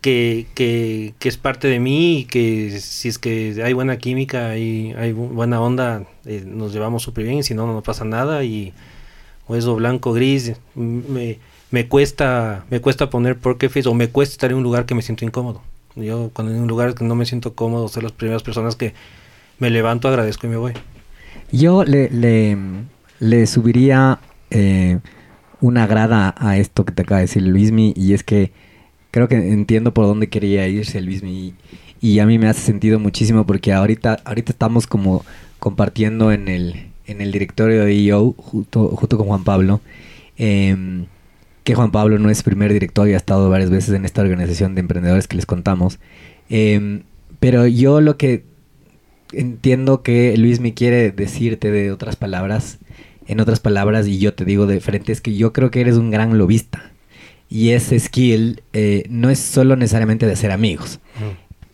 que, que, que es parte de mí y que si es que hay buena química y hay bu- buena onda, eh, nos llevamos súper bien y si no, no pasa nada y o eso blanco, gris, me, me cuesta me cuesta poner poker face o me cuesta estar en un lugar que me siento incómodo. Yo cuando en un lugar que no me siento cómodo, soy las primeras personas que me levanto, agradezco y me voy. Yo le, le, subiría eh, una grada a esto que te acaba de decir Luismi y es que creo que entiendo por dónde quería irse Luismi y, y a mí me hace sentido muchísimo porque ahorita, ahorita estamos como compartiendo en el, en el directorio de EO junto, junto con Juan Pablo em, que Juan Pablo no es primer director y ha estado varias veces en esta organización de emprendedores que les contamos Em, pero yo lo que entiendo que Luis me quiere decirte de otras palabras, en otras palabras, y yo te digo de frente, es que yo creo que eres un gran lobista. Y ese skill eh, no es solo necesariamente de ser amigos.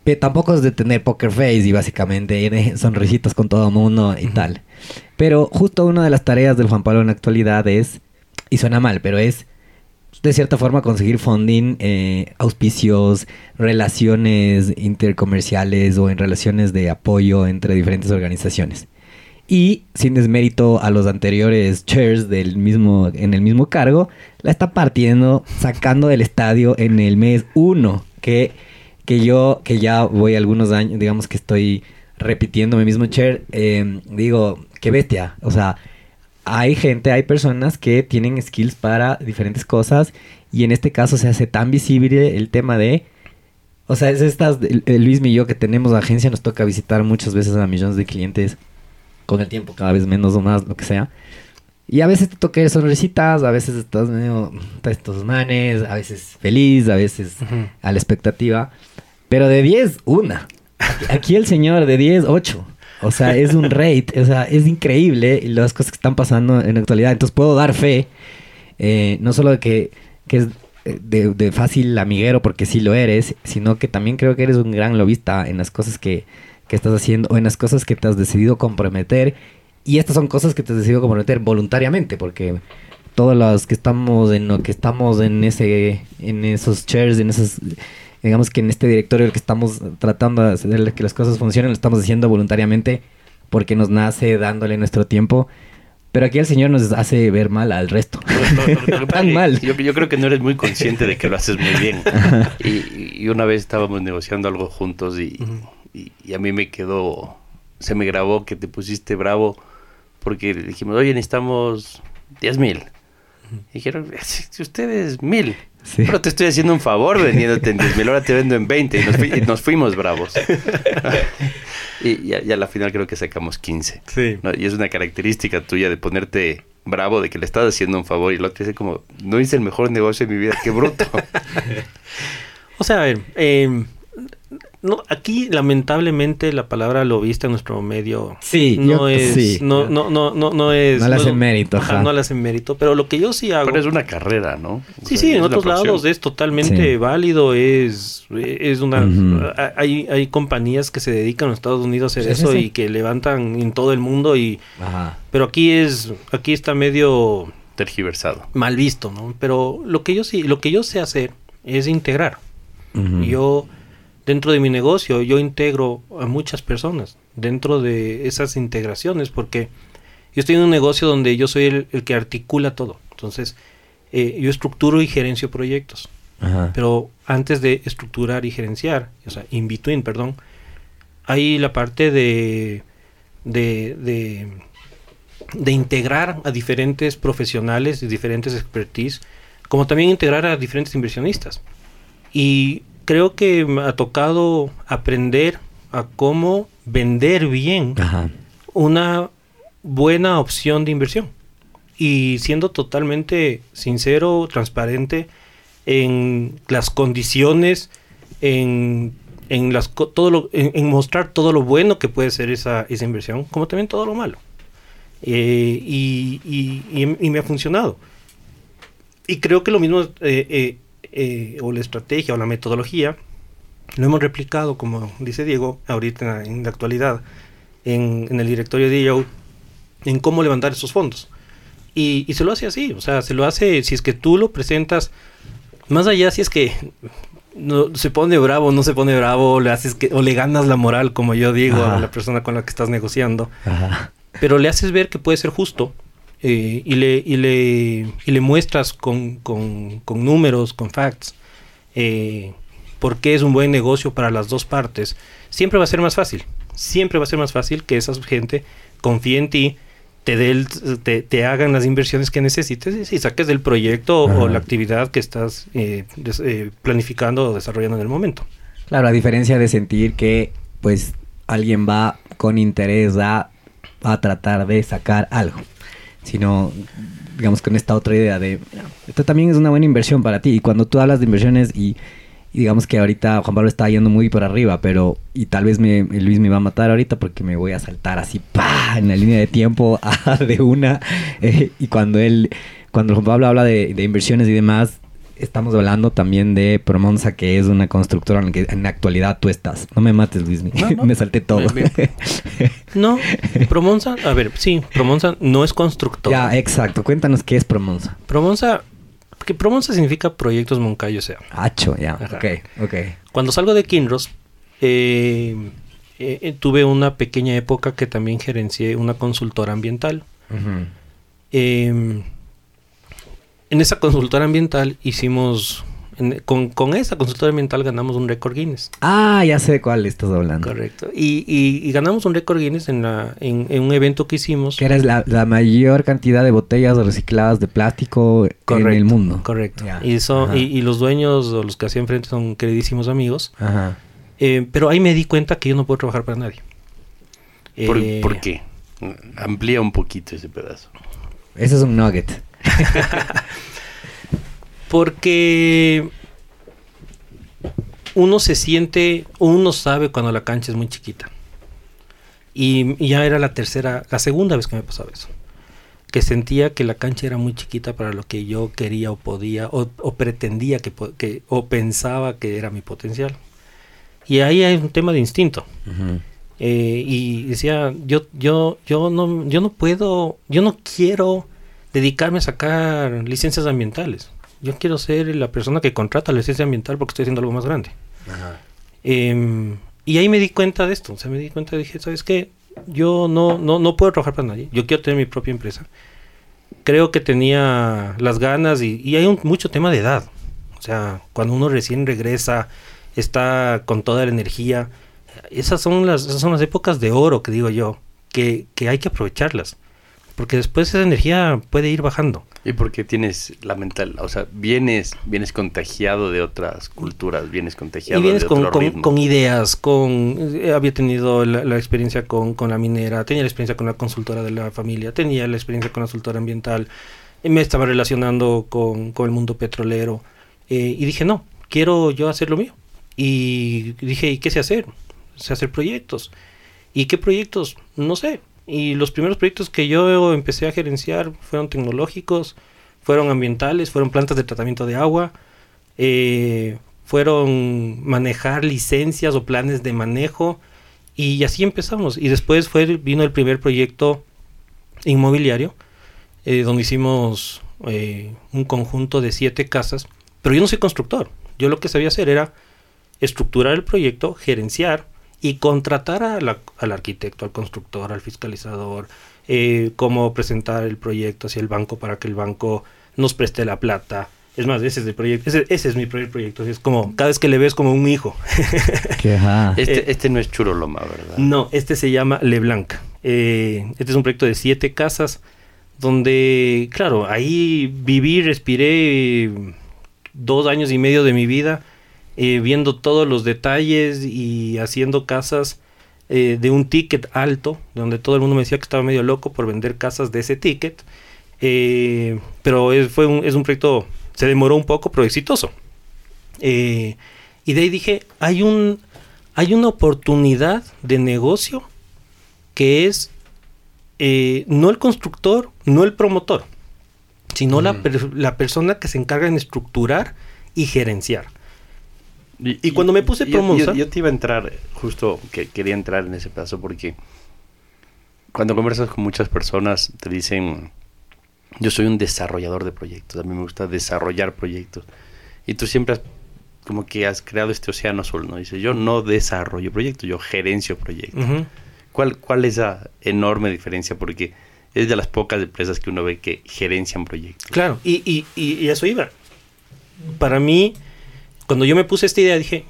Pe- tampoco es de tener poker face y básicamente ir sonrisitas con todo el mundo y tal. Pero justo una de las tareas del Juan Pablo en la actualidad es, y suena mal, pero es de cierta forma conseguir funding, eh, auspicios, relaciones intercomerciales o en relaciones de apoyo entre diferentes organizaciones. Y sin desmérito a los anteriores chairs del mismo, en el mismo cargo, la está partiendo, sacando del estadio en el mes 1, que, que yo, que ya voy algunos años, digamos que estoy repitiendo mi mismo chair, eh, digo, qué bestia, o sea, hay gente, hay personas que tienen skills para diferentes cosas y en este caso se hace tan visible el tema de... O sea, es estas, Luis y yo que tenemos agencia, nos toca visitar muchas veces a millones de clientes con el tiempo, cada vez menos o más, lo que sea. Y a veces te toca sonrisitas, a veces estás medio "Puta, estos manes, a veces feliz, a veces a la expectativa. Pero de 10, una. Aquí el señor de 10, 8. O sea, es un rate, o sea, es increíble las cosas que están pasando en la actualidad. Entonces puedo dar fe, eh, no solo de que, que es de, fácil amiguero, porque sí lo eres, sino que también creo que eres un gran lobista en las cosas que, que estás haciendo o en las cosas que te has decidido comprometer. Y estas son cosas que te has decidido comprometer voluntariamente, porque todos los que estamos en lo que estamos en ese en esos chairs, en esos digamos que en este directorio el que estamos tratando de hacer que las cosas funcionen, lo estamos haciendo voluntariamente porque nos nace dándole nuestro tiempo. Pero aquí el Señor nos hace ver mal al resto. Tan mal. Yo, yo, creo que no eres muy consciente de que lo haces muy bien. Y, y una vez estábamos negociando algo juntos y, y, y, a mí me quedó, se me grabó que te pusiste bravo porque dijimos, oye, necesitamos 10 mil. Dijeron, si ustedes mil. Pero te estoy haciendo un favor vendiéndote en 10 mil, ahora te vendo en 20 y nos, fuimos bravos. y, ya, a la final creo que sacamos 15. Sí. Y es una característica tuya de ponerte bravo de que le estás haciendo un favor y lo otro dice como, no hice el mejor negocio de mi vida, qué bruto. o sea, a ver, eh, no, aquí lamentablemente la palabra lobista en nuestro medio sí, no es no, no, no, no, no es no le hacen mérito, no le hacen mérito, pero lo que yo sí hago Pero es una carrera, ¿no? sí, sí, en otros lados es totalmente válido, es es una hay hay compañías que se dedican en Estados Unidos a hacer eso y que levantan en todo el mundo y pero aquí es aquí está medio tergiversado. Mal visto, ¿no? Pero lo que yo sí lo que yo sé hacer es integrar. Yo dentro de mi negocio yo integro a muchas personas dentro de esas integraciones porque yo estoy en un negocio donde yo soy el, que articula todo. Entonces, eh, yo estructuro y gerencio proyectos. Pero antes de estructurar y gerenciar, o sea, in between, perdón, hay la parte de, de, de, de integrar a diferentes profesionales y diferentes expertise, como también integrar a diferentes inversionistas. Y creo que me ha tocado aprender a cómo vender bien una buena opción de inversión. Y siendo totalmente sincero, transparente en las condiciones, en, en las, todo lo, en, mostrar todo lo bueno que puede ser esa, esa inversión, como también todo lo malo. Eh, y, y, me ha funcionado. Y creo que lo mismo eh, eh, eh, o la estrategia o la metodología, lo hemos replicado, como dice Diego, ahorita en la actualidad, en, el directorio de IO, en cómo levantar esos fondos. Y, se lo hace así, o sea, se lo hace, si es que tú lo presentas, más allá si es que no, se pone bravo, no se pone bravo, le haces que, o le ganas la moral, como yo digo, a la persona con la que estás negociando, pero le haces ver que puede ser justo eh, y, le, y, le, y le muestras con, con, con números, con facts, eh, por qué es un buen negocio para las dos partes, siempre va a ser más fácil. Siempre va a ser más fácil que esa gente confíe en ti, te, dé te, te, hagan las inversiones que necesites y saques del proyecto o la actividad que estás eh, eh, planificando o desarrollando en el momento. Claro, a diferencia de sentir que pues alguien va con interés a, a tratar de sacar algo sino digamos con esta otra idea de esto también es una buena inversión para ti. Y cuando tú hablas de inversiones y, digamos que ahorita Juan Pablo está yendo muy por arriba pero y tal vez me, Luis me va a matar ahorita porque me voy a saltar así pa en la línea de tiempo de una. Eh, y cuando él cuando Juan Pablo habla de, de inversiones y demás estamos hablando también de Promonza, que es una constructora en la que en la actualidad tú estás. No me mates, Luis. me salté todo. no, Promonza, a ver, sí, Promonza no es constructora. Ya, exacto. Cuéntanos qué es Promonza. Promonza, que Promonza significa Proyectos Moncayo sea. Hacho, ya. Ok, ok. Cuando salgo de Kinross, eh, eh, tuve una pequeña época que también gerencié una consultora ambiental. eh, en esa consultora ambiental hicimos con, con, esa consultora ambiental ganamos un récord Guinness. Ah, ya sé de cuál estás hablando. Correcto. Y, y, ganamos un récord Guinness en, la, en, un evento que hicimos. Que era la, la, mayor cantidad de botellas recicladas de plástico en el mundo. Correcto. Y, son, y, los dueños o los que hacían frente son queridísimos amigos. Ajá. Eh, pero ahí me di cuenta que yo no puedo trabajar para nadie. ¿Por, eh, ¿Por qué? Amplía un poquito ese pedazo. Ese es un nugget. Porque uno se siente, uno sabe cuando la cancha es muy chiquita. Y, ya era la tercera, la segunda vez que me pasaba eso. Que sentía que la cancha era muy chiquita para lo que yo quería o podía, o, pretendía que, o pensaba que era mi potencial. Y ahí hay un tema de instinto. Eh, y decía, yo, yo, yo no, yo no puedo, yo no quiero dedicarme a sacar licencias ambientales. Yo quiero ser la persona que contrata la licencia ambiental porque estoy haciendo algo más grande. Em, y ahí me di cuenta de esto. O sea, me di cuenta, dije, ¿sabes qué? Yo no, no, no puedo trabajar para nadie. Yo quiero tener mi propia empresa. Creo que tenía las ganas y, y hay un, mucho tema de edad. O sea, cuando uno recién regresa, está con toda la energía. Esas son las, esas son las épocas de oro que digo yo, que, que hay que aprovecharlas. Porque después esa energía puede ir bajando. Y porque tienes la mental, o sea, vienes, vienes contagiado de otras culturas, vienes contagiado y vienes de con, otro con, ritmo. con ideas, con eh, había tenido la, la experiencia con, con la minera, tenía la experiencia con la consultora de la familia, tenía la experiencia con la consultora ambiental, y me estaba relacionando con, con el mundo petrolero. eh, y dije, no, quiero yo hacer lo mío. Y dije, ¿y qué sé hacer? Sé hacer proyectos. ¿Y qué proyectos? No sé. Y los primeros proyectos que yo empecé a gerenciar fueron tecnológicos, fueron ambientales, fueron plantas de tratamiento de agua, eh, fueron manejar licencias o planes de manejo y así empezamos. Y después fue, vino el primer proyecto inmobiliario, eh, donde hicimos eh, un conjunto de siete casas, pero yo no soy constructor. Yo lo que sabía hacer era estructurar el proyecto, gerenciar y contratar a la- al arquitecto, al constructor, al fiscalizador, eh, cómo presentar el proyecto hacia el banco para que el banco nos preste la plata. Es más, ese es el proyecto, ese, ese es mi primer proyecto. Es como, cada vez que le ves como un hijo. Este, Eh, este no es Churoloma, ¿verdad? No, este se llama Leblanc. Eh, este es un proyecto de siete casas donde, claro, ahí viví, respiré dos años y medio de mi vida eh, viendo todos los detalles y haciendo casas eh, de un ticket alto, donde todo el mundo me decía que estaba medio loco por vender casas de ese ticket. Eh, pero es, fue un, es un proyecto, se demoró un poco, pero exitoso. Eh, y de ahí dije, hay un, hay una oportunidad de negocio que es no el constructor, no el promotor, sino la, per- la persona que se encarga en estructurar y gerenciar. Y cuando me puse yo- Promonsa- Yo, yo te iba a entrar, justo que quería entrar en ese pedazo porque cuando conversas con muchas personas te dicen, yo soy un desarrollador de proyectos, a mí me gusta desarrollar proyectos. Y tú siempre has, como que has creado este océano azul, ¿no? Dices, yo no desarrollo proyectos, yo gerencio proyectos. Ujú. ¿Cuál, ¿Cuál es la enorme diferencia? Porque es de las pocas empresas que uno ve que gerencian proyectos. Claro, y, y, y, y eso iba. Para mí, cuando yo me puse esta idea, dije,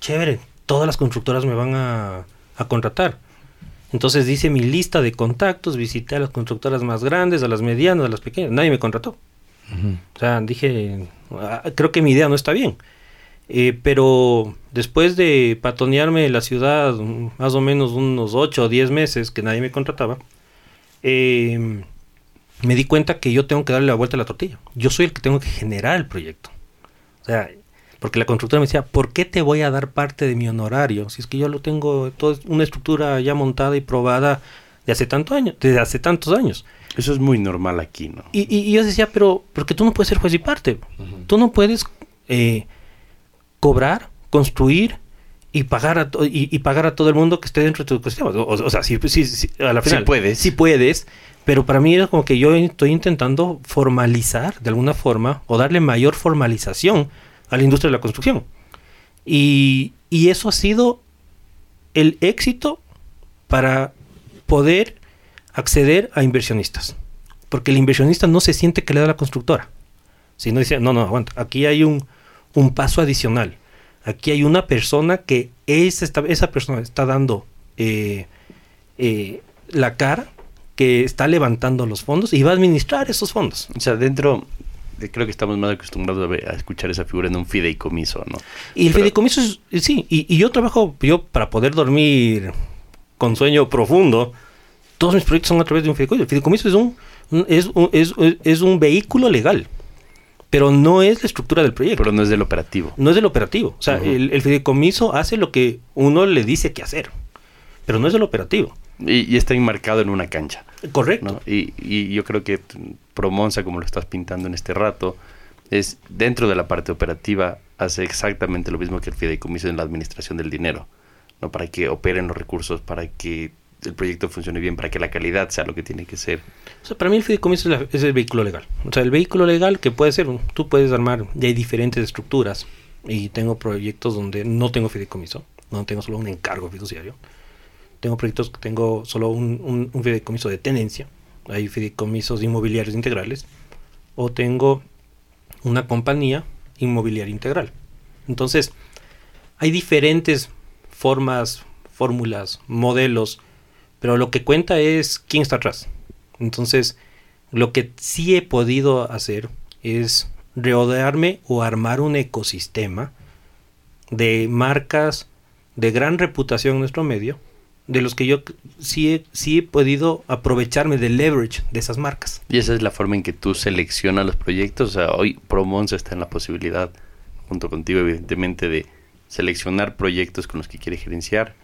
chévere, todas las constructoras me van a, a contratar. Entonces dice mi lista de contactos, visité a las constructoras más grandes, a las medianas, a las pequeñas, nadie me contrató. O sea, dije, "Ah, creo que mi idea no está bien. Eh, pero después de patonearme la ciudad más o menos unos 8 o 10 meses que nadie me contrataba, eh, me di cuenta que yo tengo que darle la vuelta a la tortilla. Yo soy el que tengo que generar el proyecto. O sea, porque la constructora me decía, ¿por qué te voy a dar parte de mi honorario? Si es que yo lo tengo, toda una estructura ya montada y probada de hace tanto años, desde hace tantos años. Eso es muy normal aquí, ¿no? Y, y- y yo decía, pero porque tú no puedes ser juez y parte. Tú no puedes eh, cobrar, construir y pagar a y, y pagar a todo el mundo que esté dentro de tu ecosistema. O, sea, sí, sí, sí, a la Sí final. puedes. Sí puedes, pero para mí era como que yo estoy intentando formalizar de alguna forma o darle mayor formalización a la industria de la construcción. Y, y eso ha sido el éxito para poder acceder a inversionistas. Porque el inversionista no se siente que le da la constructora. Sino dice, no, no, aguanta, aquí hay un, un paso adicional. Aquí hay una persona que es esta- esa persona está dando eh, eh, la cara, que está levantando los fondos y va a administrar esos fondos. O sea, dentro, de- creo que estamos más acostumbrados a, ver- a escuchar esa figura en un fideicomiso, ¿no? Y el Pero- fideicomiso es, eh, sí, y, y yo trabajo, yo para poder dormir con sueño profundo, todos mis proyectos son a través de un fideicomiso. El fideicomiso es un, es, un, es, es un vehículo legal, pero no es la estructura del proyecto. Pero no es del operativo. no es del operativo. O sea, el fideicomiso hace lo que uno le dice que hacer, pero no es del operativo. Y, y está enmarcado en una cancha, Correcto. ¿no? Y, y yo creo que Promonsa, como lo estás pintando en este rato, es dentro de la parte operativa, hace exactamente lo mismo que el fideicomiso en la administración del dinero. ¿no? para que operen los recursos, para que el proyecto funcione bien, para que la calidad sea lo que tiene que ser. O sea, para mí el fideicomiso es, la- es el vehículo legal. O sea, el vehículo legal que puede ser, tú puedes armar, hay diferentes estructuras. Y tengo proyectos donde no tengo fideicomiso, donde tengo solo un encargo fiduciario. Tengo proyectos que tengo solo un, fideicomiso de tenencia. Hay fideicomisos inmobiliarios integrales. O tengo una compañía inmobiliaria integral. Entonces, hay diferentes formas, fórmulas, modelos, pero lo que cuenta es quién está atrás. Entonces, lo que sí he podido hacer es rodearme o armar un ecosistema de marcas de gran reputación en nuestro medio, de los que yo sí he, sí he podido aprovecharme del leverage de esas marcas. Y esa es la forma en que tú seleccionas los proyectos. O sea, hoy Promonza está en la posibilidad, junto contigo evidentemente, de seleccionar proyectos con los que quiere gerenciar.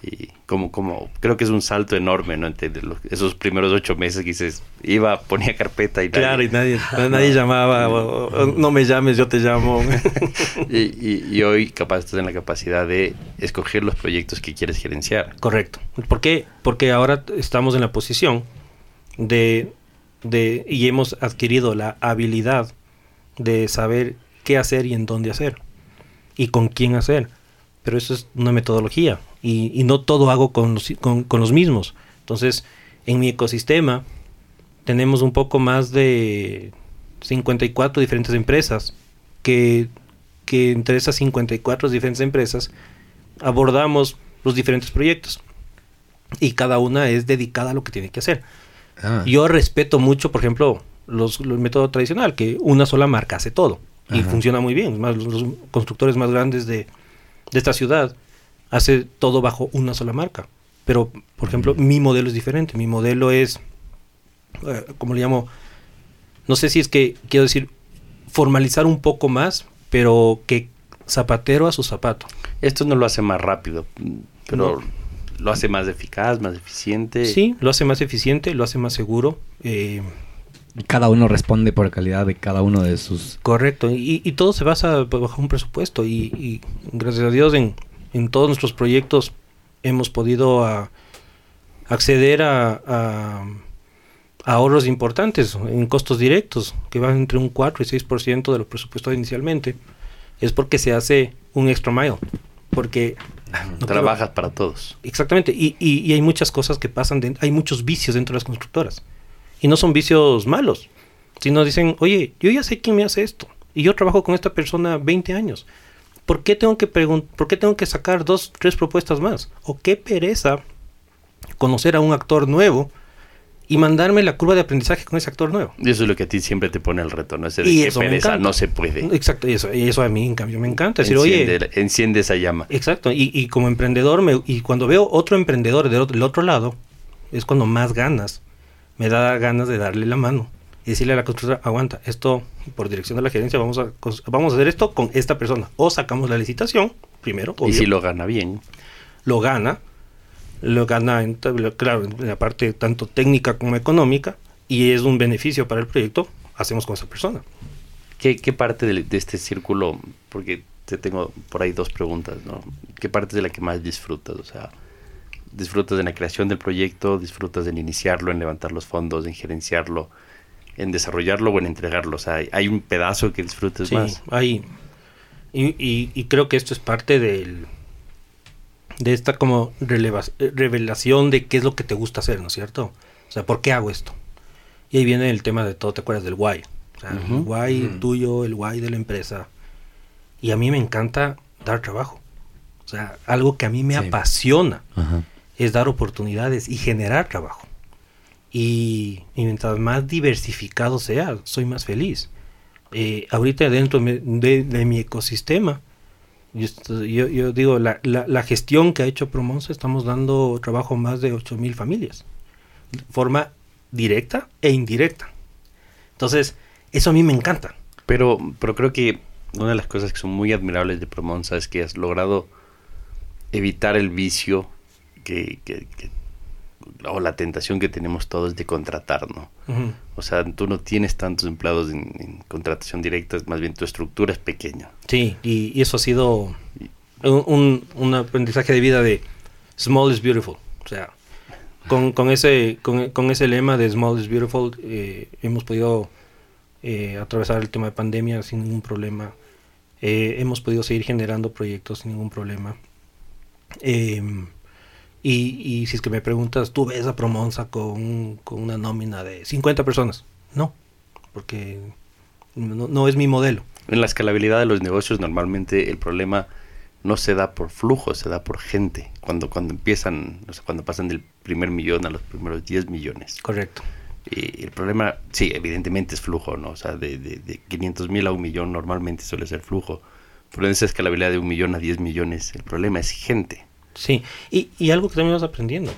Y como, como, creo que es un salto enorme, ¿no? Los- esos primeros ocho meses que dices, iba, ponía carpeta y Claro, y nadie- nadie, nadie llamaba, o- o- no me llames, yo te llamo. y, y- y hoy capaz estás en la capacidad de escoger los proyectos que quieres gerenciar. Correcto. ¿Por qué? Porque ahora estamos en la posición de, de y hemos adquirido la habilidad de saber qué hacer y en dónde hacer y con quién hacer. Pero eso es una metodología y, y no todo hago con los, con, con los mismos. Entonces, en mi ecosistema tenemos un poco más de 54 diferentes empresas que, que entre esas 54 diferentes empresas abordamos los diferentes proyectos y cada una es dedicada a lo que tiene que hacer. Ah. Yo respeto mucho, por ejemplo, los, el método tradicional, que una sola marca hace todo y Ajá. funciona muy bien. Más, los, los constructores más grandes de, de esta ciudad hace todo bajo una sola marca. Pero, por ejemplo, mi modelo es diferente. Mi modelo es, eh, como le llamo, no sé si es que quiero decir formalizar un poco más, pero que zapatero a su zapato. Esto no lo hace más rápido, pero No. lo hace más eficaz, más eficiente. Sí, lo hace más eficiente, lo hace más seguro. eh, Cada uno responde por calidad de cada uno de sus... Correcto, y, y todo se basa bajo un presupuesto y, y gracias a Dios en, en todos nuestros proyectos hemos podido a- acceder a, a- a ahorros importantes en costos directos que van entre un 4 y 6% de lo presupuestado inicialmente. Es porque se hace un extra mile, porque no Trabajas para todos. Exactamente, y, y- y hay muchas cosas que pasan, den- hay muchos vicios dentro de las constructoras. Y no son vicios malos, sino dicen, oye, yo ya sé quién me hace esto, y yo trabajo con esta persona 20 años. ¿Por qué tengo que, ¿por qué tengo que sacar dos, tres propuestas más? ¿O qué pereza conocer a un actor nuevo y mandarme la curva de aprendizaje con ese actor nuevo? Y eso es lo que a ti siempre te pone el reto, ¿no? Ese de Y que eso pereza, no se puede. Exacto, y eso, y eso a mí en cambio me encanta. Decir, enciende, oye, enciende esa llama. Exacto, y, y como emprendedor, me- y cuando veo otro emprendedor del otro, del otro lado, es cuando más ganas, me da ganas de darle la mano y decirle a la constructora, aguanta, esto por dirección de la gerencia, vamos a, vamos a hacer esto con esta persona. O sacamos la licitación, primero, Y obvio, si lo gana bien. lo gana, lo gana, en, claro, en la parte tanto técnica como económica, y es un beneficio para el proyecto, hacemos con esa persona. ¿Qué, qué parte de, de este círculo? Porque te tengo por ahí dos preguntas, ¿no? ¿Qué parte es de la que más disfrutas? O sea, ¿disfrutas en la creación del proyecto? ¿Disfrutas en iniciarlo, en levantar los fondos, en gerenciarlo, en desarrollarlo o en entregarlo? O sea, ¿hay- ¿hay un pedazo que disfrutes Sí, más? ahí. Y, y- y creo que esto es parte del de esta como releva- revelación de qué es lo que te gusta hacer, ¿no es cierto? O sea, ¿por qué hago esto? Y ahí viene el tema de todo, ¿te acuerdas del why? O sea, el why tuyo, el why de la empresa. Y a mí me encanta dar trabajo. O sea, algo que a mí me Sí. apasiona Ajá. es dar oportunidades y generar trabajo. Y, mientras más diversificado sea, soy más feliz. Eh, ahorita dentro de, de mi ecosistema, yo, digo, la, gestión que ha hecho Promonza, estamos dando trabajo a más de 8 mil familias, de forma directa e indirecta. Entonces, eso a mí me encanta. Pero, pero creo que una de las cosas que son muy admirables de Promonza es que has logrado evitar el vicio que- o la tentación que tenemos todos de contratar, ¿no? Ujú. O sea, tú no tienes tantos empleados en, en contratación directa, más bien tu estructura es pequeña. Sí, y, y eso ha sido un, un- un aprendizaje de vida de small is beautiful. O sea, con, con ese, con, con ese lema de small is beautiful, eh, hemos podido eh, atravesar el tema de pandemia sin ningún problema. Eh, hemos podido seguir generando proyectos sin ningún problema. Eh, y, y si es que me preguntas, ¿tú ves a Promonza con, con una nómina de 50 personas? No, porque no, no es mi modelo. En la escalabilidad de los negocios normalmente el problema no se da por flujo, se da por gente. Cuando, cuando empiezan, o sea, cuando pasan del primer millón a los primeros 10 millones. Correcto. Y el problema, sí, evidentemente es flujo, ¿no? O sea, de, de, de 500 mil a un millón normalmente suele ser flujo. Pero en esa escalabilidad de un millón a 10 millones, el problema es gente. Sí, y, y algo que también vas aprendiendo.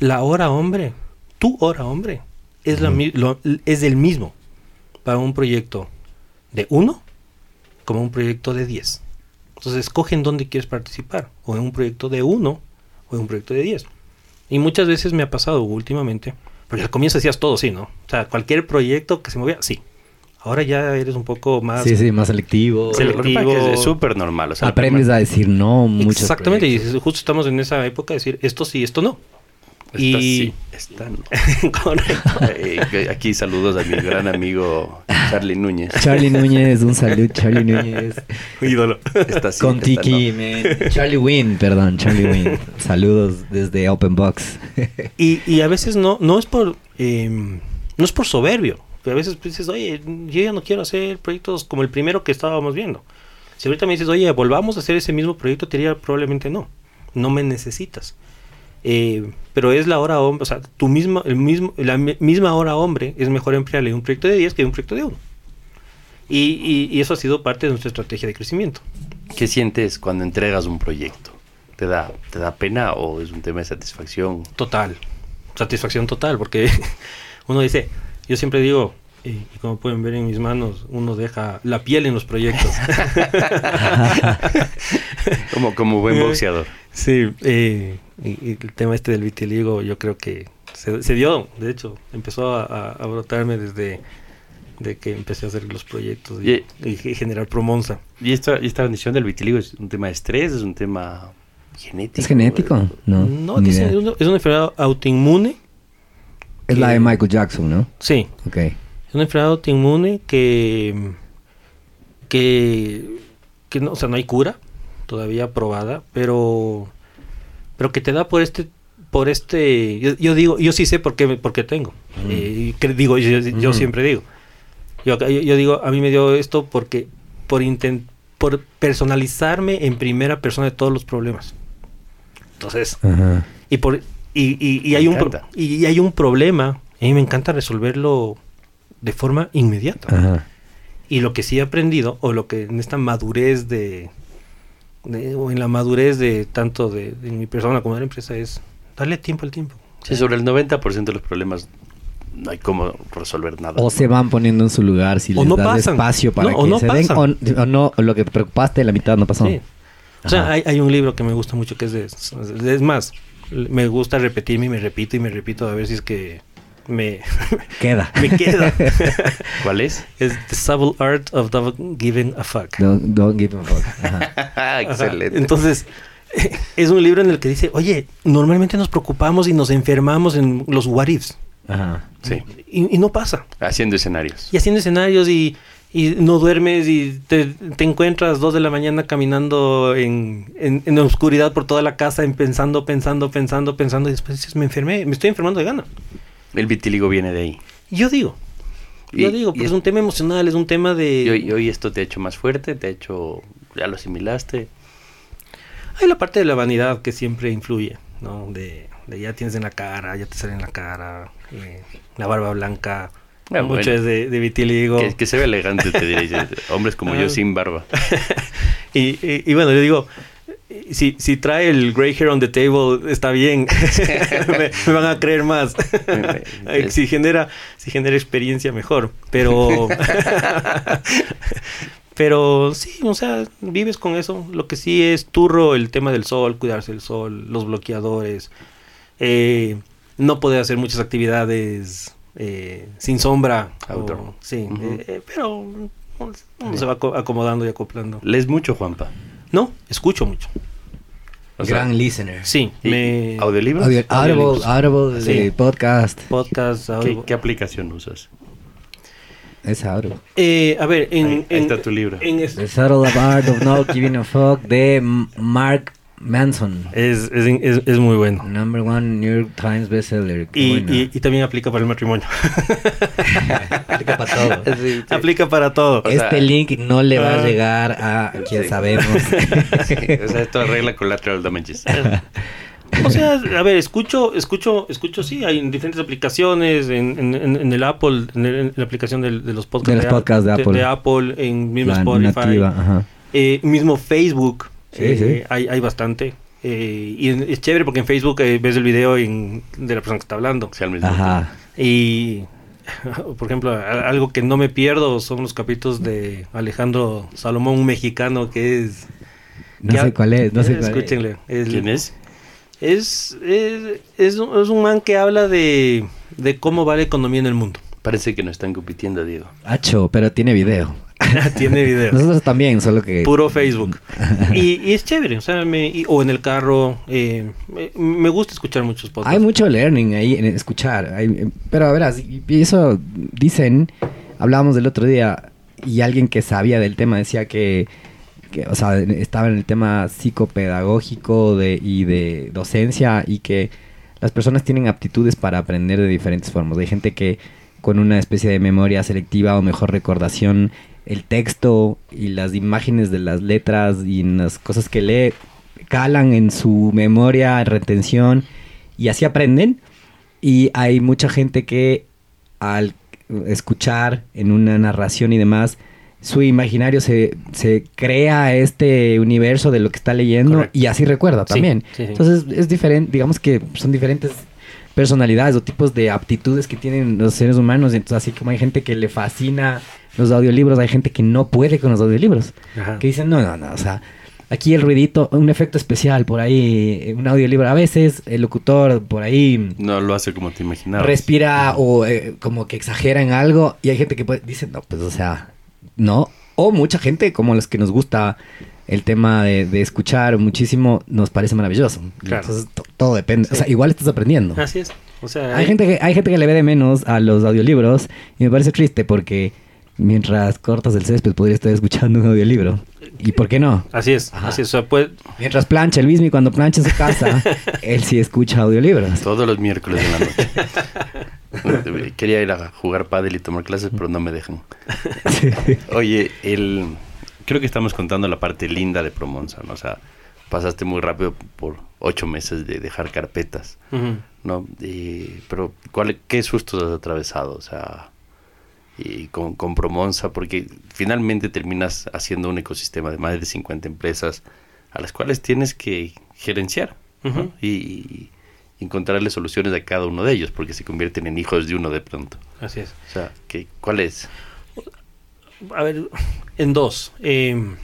La hora hombre, tu hora hombre, es, la, lo- es el mismo para un proyecto de uno como un proyecto de 10. Entonces, escogen dónde quieres participar, o en un proyecto de uno o en un proyecto de 10. Y muchas veces me ha pasado últimamente, porque al comienzo hacías todo, sí, ¿no? O sea, cualquier proyecto que se movía, sí. Ahora ya eres un poco más... Sí, sí, más selectivo. Selectivo. Es súper normal. O sea, Aprendes a decir no muchos Exactamente, y justo estamos en esa época de decir esto sí, esto no. Esta y sí, esta no. Correcto. Eh, aquí saludos a mi gran amigo Charlie Núñez. Charlie Núñez, un saludo, Charlie Núñez. ídolo. Esta sí, Con esta Tiki, no. man. Charlie Win, perdón, Charlie Win. Saludos desde Open Box. Y, y a veces no, no es por eh, no es por soberbio. Pero a veces pues, dices, oye, yo ya no quiero hacer proyectos como el primero que estábamos viendo. Si ahorita me dices, oye, volvamos a hacer ese mismo proyecto, te diría probablemente no. No me necesitas. Eh, pero es la hora hombre, o sea, tu misma, el mismo, la mi- misma hora hombre es mejor emplearle un proyecto de 10 que un proyecto de 1. Y, y- y eso ha sido parte de nuestra estrategia de crecimiento. ¿Qué sientes cuando entregas un proyecto? ¿Te da, ¿Te da pena o es un tema de satisfacción? Total, satisfacción total, porque uno dice, yo siempre digo, y, como pueden ver en mis manos, uno deja la piel en los proyectos. Como, como buen boxeador. sí, eh, y, y el tema este del vitiligo, yo creo que se, se dio, de hecho, empezó a, a- a brotarme desde de que empecé a hacer los proyectos y, y generar promonza. ¿Y esta, y esta condición del vitiligo es un tema de estrés? ¿Es un tema genético? ¿Es genético? No, No, es una, es una enfermedad autoinmune. Es la de Michael Jackson, ¿no? Sí, Ok. Es una enfermedad autoinmune que, que, que no, o sea, no hay cura todavía probada, pero, pero que te da por este, por este, yo, yo digo, yo sí sé por qué, por qué tengo. Eh, y que digo, yo, yo Ujú. siempre digo, yo, yo, yo digo, a mí me dio esto porque, por intent, por personalizarme en primera persona de todos los problemas. Entonces, Ajá. y por y, y- y hay un y, y hay un problema y a mí me encanta resolverlo de forma inmediata Ajá. y lo que sí he aprendido o lo que en esta madurez de, de- o en la madurez de tanto de, de mi persona como de la empresa es darle tiempo al tiempo Sí, sobre el 90% de los problemas no hay cómo resolver nada. O se van poniendo en su lugar si O les no das pasan. espacio para No, o que no se den. pasan. O, o no, o lo que te preocupaste, la mitad no pasó. Sí. o sea hay, hay un libro que me gusta mucho que es de es más me gusta repetirme y me repito y me repito a ver si es que me, Queda. me queda ¿Cuál es? es The Subtle Art of Not Giving a Fuck Don't, don't give a fuck. Ajá. Ajá. Excelente. Entonces, es un libro en el que dice, oye, normalmente nos preocupamos y nos enfermamos en los what ifs. Ajá. sí, Y, y no pasa. haciendo escenarios. Y haciendo escenarios y, y no duermes y te, te encuentras dos de la mañana caminando en, en, en oscuridad por toda la casa, en pensando, pensando, pensando, pensando. Y después dices, me enfermé, me estoy enfermando de gana. El vitiligo viene de ahí. Yo digo, yo digo, porque es- es un tema emocional, es un tema de... Y hoy esto te ha hecho más fuerte, te ha hecho... Ya lo asimilaste. Hay la parte de la vanidad que siempre influye, ¿no? De, de ya tienes en la cara, ya te sale en la cara, eh, la barba blanca, Ah, mucho bueno. es de, de vitiligo. Que, que se ve elegante, te diré. Hombres como Ah. yo sin barba. y, y- y bueno, yo digo, si, si trae el gray hair on the table, está bien. me, me van a creer más. si genera, si genera experiencia, mejor. Pero, pero sí, o sea, vives con eso. Lo que sí es turro el tema del sol, cuidarse del sol, los bloqueadores, eh, no poder hacer muchas actividades eh, sin sombra. o- sí, eh, eh, pero uno se va aco- acomodando y acoplando. ¿Lees mucho, Juanpa? No, escucho mucho. O sea, Gran listener. Sí, ¿y me... ¿Audiolibros? Audio- Audible. Audible, Sí. de podcast. Podcast, ¿Qué, aplicación usas? Es Audible. Eh, a ver, en... Ahí- ahí en- está tu libro. en es- The Subtle Art of Not Giving a Fuck de Mark Manson. es, es, es- es muy bueno. Number one New York Times bestseller. Y, bueno. y- y también aplica para el matrimonio. Aplica para todo. aplica para todo. O sea- este link no le va Ah. a llegar a quien Sí. sabemos. o sea, esto arregla collateral damages. O sea, a ver, escucho, escucho, escucho, sí, hay en diferentes aplicaciones, en, en- en- en el Apple, en, el- en la aplicación de, los podcasts De los podcasts de Apple. de Apple, en mismo La Spotify, nativa, ajá. eh, mismo Facebook, Sí, eh, sí. Hay, hay bastante. eh, y es chévere porque en Facebook eh, ves el video en- de la persona que está hablando. Sí, al mismo Ajá. Y, por ejemplo, a- algo que no me pierdo son los capítulos de Alejandro Salomón, un mexicano que es... No que sé ha- cuál es, no sé cuál es. Escúchenle. es- ¿Quién es? es, es, es, un, es un man que habla de, de cómo va la economía en el mundo. Parece que no están compitiendo, Diego. Hacho, pero tiene video. Tiene videos. Nosotros también, solo que... Puro Facebook. Y, y es chévere, o sea, me- y- o en el carro. eh, me, me gusta escuchar muchos podcasts. Hay mucho learning ahí en escuchar. hay- pero verás, y eso dicen, hablábamos del otro día, y alguien que sabía del tema decía que, que, o sea, estaba en el tema psicopedagógico de, y de docencia y que las personas tienen aptitudes para aprender de diferentes formas. Hay gente que con una especie de memoria selectiva o mejor recordación, el texto y las imágenes de las letras y las cosas que lee calan en su memoria, retención y así aprenden. Y hay mucha gente que al escuchar en una narración y demás, su imaginario se, se crea este universo de lo que está leyendo Correcto. y así recuerda Sí, también. sí, sí. Entonces es diferente, digamos que son diferentes personalidades o tipos de aptitudes que tienen los seres humanos. Entonces así como hay gente que le fascina los audiolibros, hay gente que no puede con los audiolibros. Ajá. Que dicen, no, no, no, o sea, aquí el ruidito, un efecto especial por ahí, eh, un audiolibro. A veces el locutor por ahí No lo hace como te imaginabas. respira o eh, como que exagera en algo y hay gente que puede, dice, no, pues o sea, no. O mucha gente como los que nos gusta el tema de, de escuchar muchísimo, nos parece maravilloso. Claro. Entonces to- todo depende. O sea, igual estás aprendiendo. Así es. O sea, Hay gente, que, hay gente que le ve de menos a los audiolibros y me parece triste porque mientras cortas el césped podría estar escuchando un audiolibro. ¿Y por qué no? Así es. Ajá. Así es. O sea, puede, Mientras plancha el Luismi cuando plancha en su casa, él sí escucha audiolibros. Todos los miércoles en la noche. Quería ir a jugar pádel y tomar clases, pero no me dejan. Oye, el creo que estamos contando la parte linda de Promonza, ¿no? O sea, pasaste muy rápido por ocho meses de dejar carpetas. ¿no? Y- pero ¿cuál, ¿qué sustos has atravesado? O sea, y con, con Promonza, porque finalmente terminas haciendo un ecosistema de más de 50 empresas a las cuales tienes que gerenciar y, y encontrarle soluciones a cada uno de ellos, porque se convierten en hijos de uno de pronto. Así es. O sea, ¿qué, ¿cuál es? A ver, en dos. eh,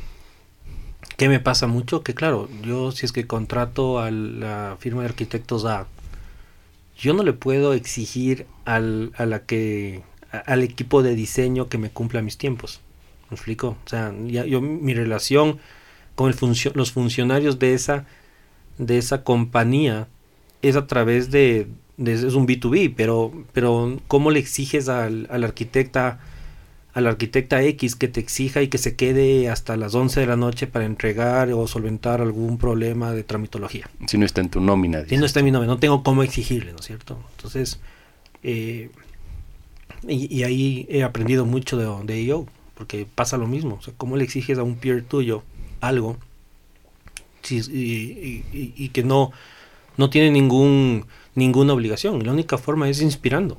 ¿Qué me pasa mucho? Que claro, yo si es que contrato a la firma de arquitectos A, yo no le puedo exigir al, a la que, a- al equipo de diseño que me cumpla mis tiempos. ¿Me explico? O sea, ya, yo mi relación con el funcio- los funcionarios de esa, de esa compañía es a través de, de- es un B2B, pero, pero ¿cómo le exiges al, al arquitecta al arquitecta X que te exija y que se quede hasta las 11 de la noche para entregar o solventar algún problema de tramitología. Si no está en tu nómina. Si no está en mi nombre, no tengo cómo exigirle, ¿no es cierto? Entonces, eh, y, y ahí he aprendido mucho de, de porque pasa lo mismo. O sea, ¿cómo le exiges a un peer tuyo algo y, y- y- y que no, no tiene ningún, ninguna obligación? La única forma es inspirando.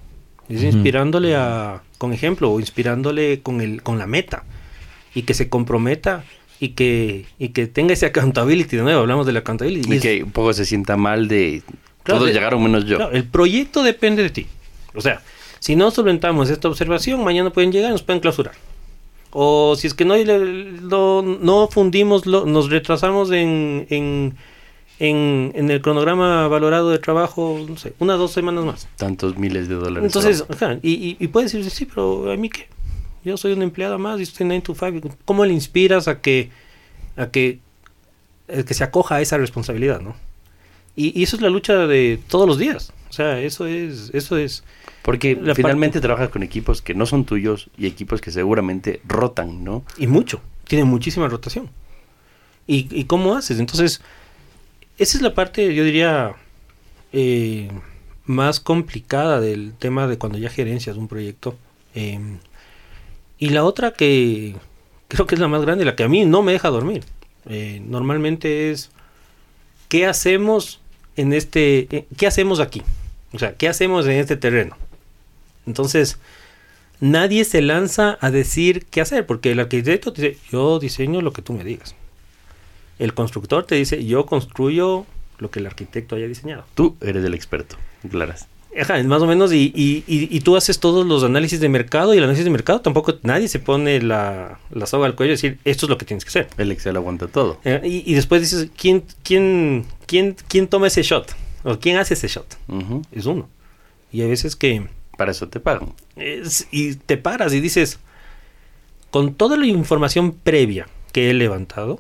Es inspirándole a, con ejemplo, o inspirándole con, el, con la meta. Y que se comprometa y que, y que tenga ese accountability. De nuevo, hablamos de la accountability. Y es- que un poco se sienta mal de Claro, todos de- llegaron menos yo. Claro, el proyecto depende de ti. O sea, si no solventamos esta observación, mañana pueden llegar y nos pueden clausurar. O si es que no, no fundimos, nos retrasamos en, en, en, en el cronograma valorado de trabajo, no sé, una o dos semanas más. Tantos miles de dólares. Entonces, ajá, y, y, y puedes decir, sí, pero a mí qué. Yo soy una empleada más y estoy 9 to 5. ¿Cómo le inspiras a que, a que eh, que se acoja a esa responsabilidad, ¿no? Y, y eso es la lucha de todos los días. O sea, eso es, eso es. Porque La finalmente trabajas con equipos que no son tuyos y equipos que seguramente rotan, ¿no? Y mucho. Tiene muchísima rotación. ¿Y, y cómo haces? Entonces, esa es la parte, yo diría, eh, más complicada del tema de cuando ya gerencias un proyecto. Eh, y la otra que creo que es la más grande, la que a mí no me deja dormir. eh, normalmente es, ¿qué hacemos en este, eh, qué hacemos aquí? O sea, ¿qué hacemos en este terreno? Entonces, nadie se lanza a decir qué hacer, porque el arquitecto te dice, yo diseño lo que tú me digas. El constructor te dice, yo construyo lo que el arquitecto haya diseñado. Tú eres el experto, claras. Ajá, más o menos, y, y, y, y tú haces todos los análisis de mercado, y el análisis de mercado tampoco nadie se pone la, la soga al cuello y decir, esto es lo que tienes que hacer. El Excel aguanta todo. Eh, y, después dices, ¿quién, quién, quién, ¿quién toma ese shot? ¿O quién hace ese shot? Ujú. Es uno. Y hay veces que... Para eso te pagan. Es- y te paras y dices, con toda la información previa que he levantado,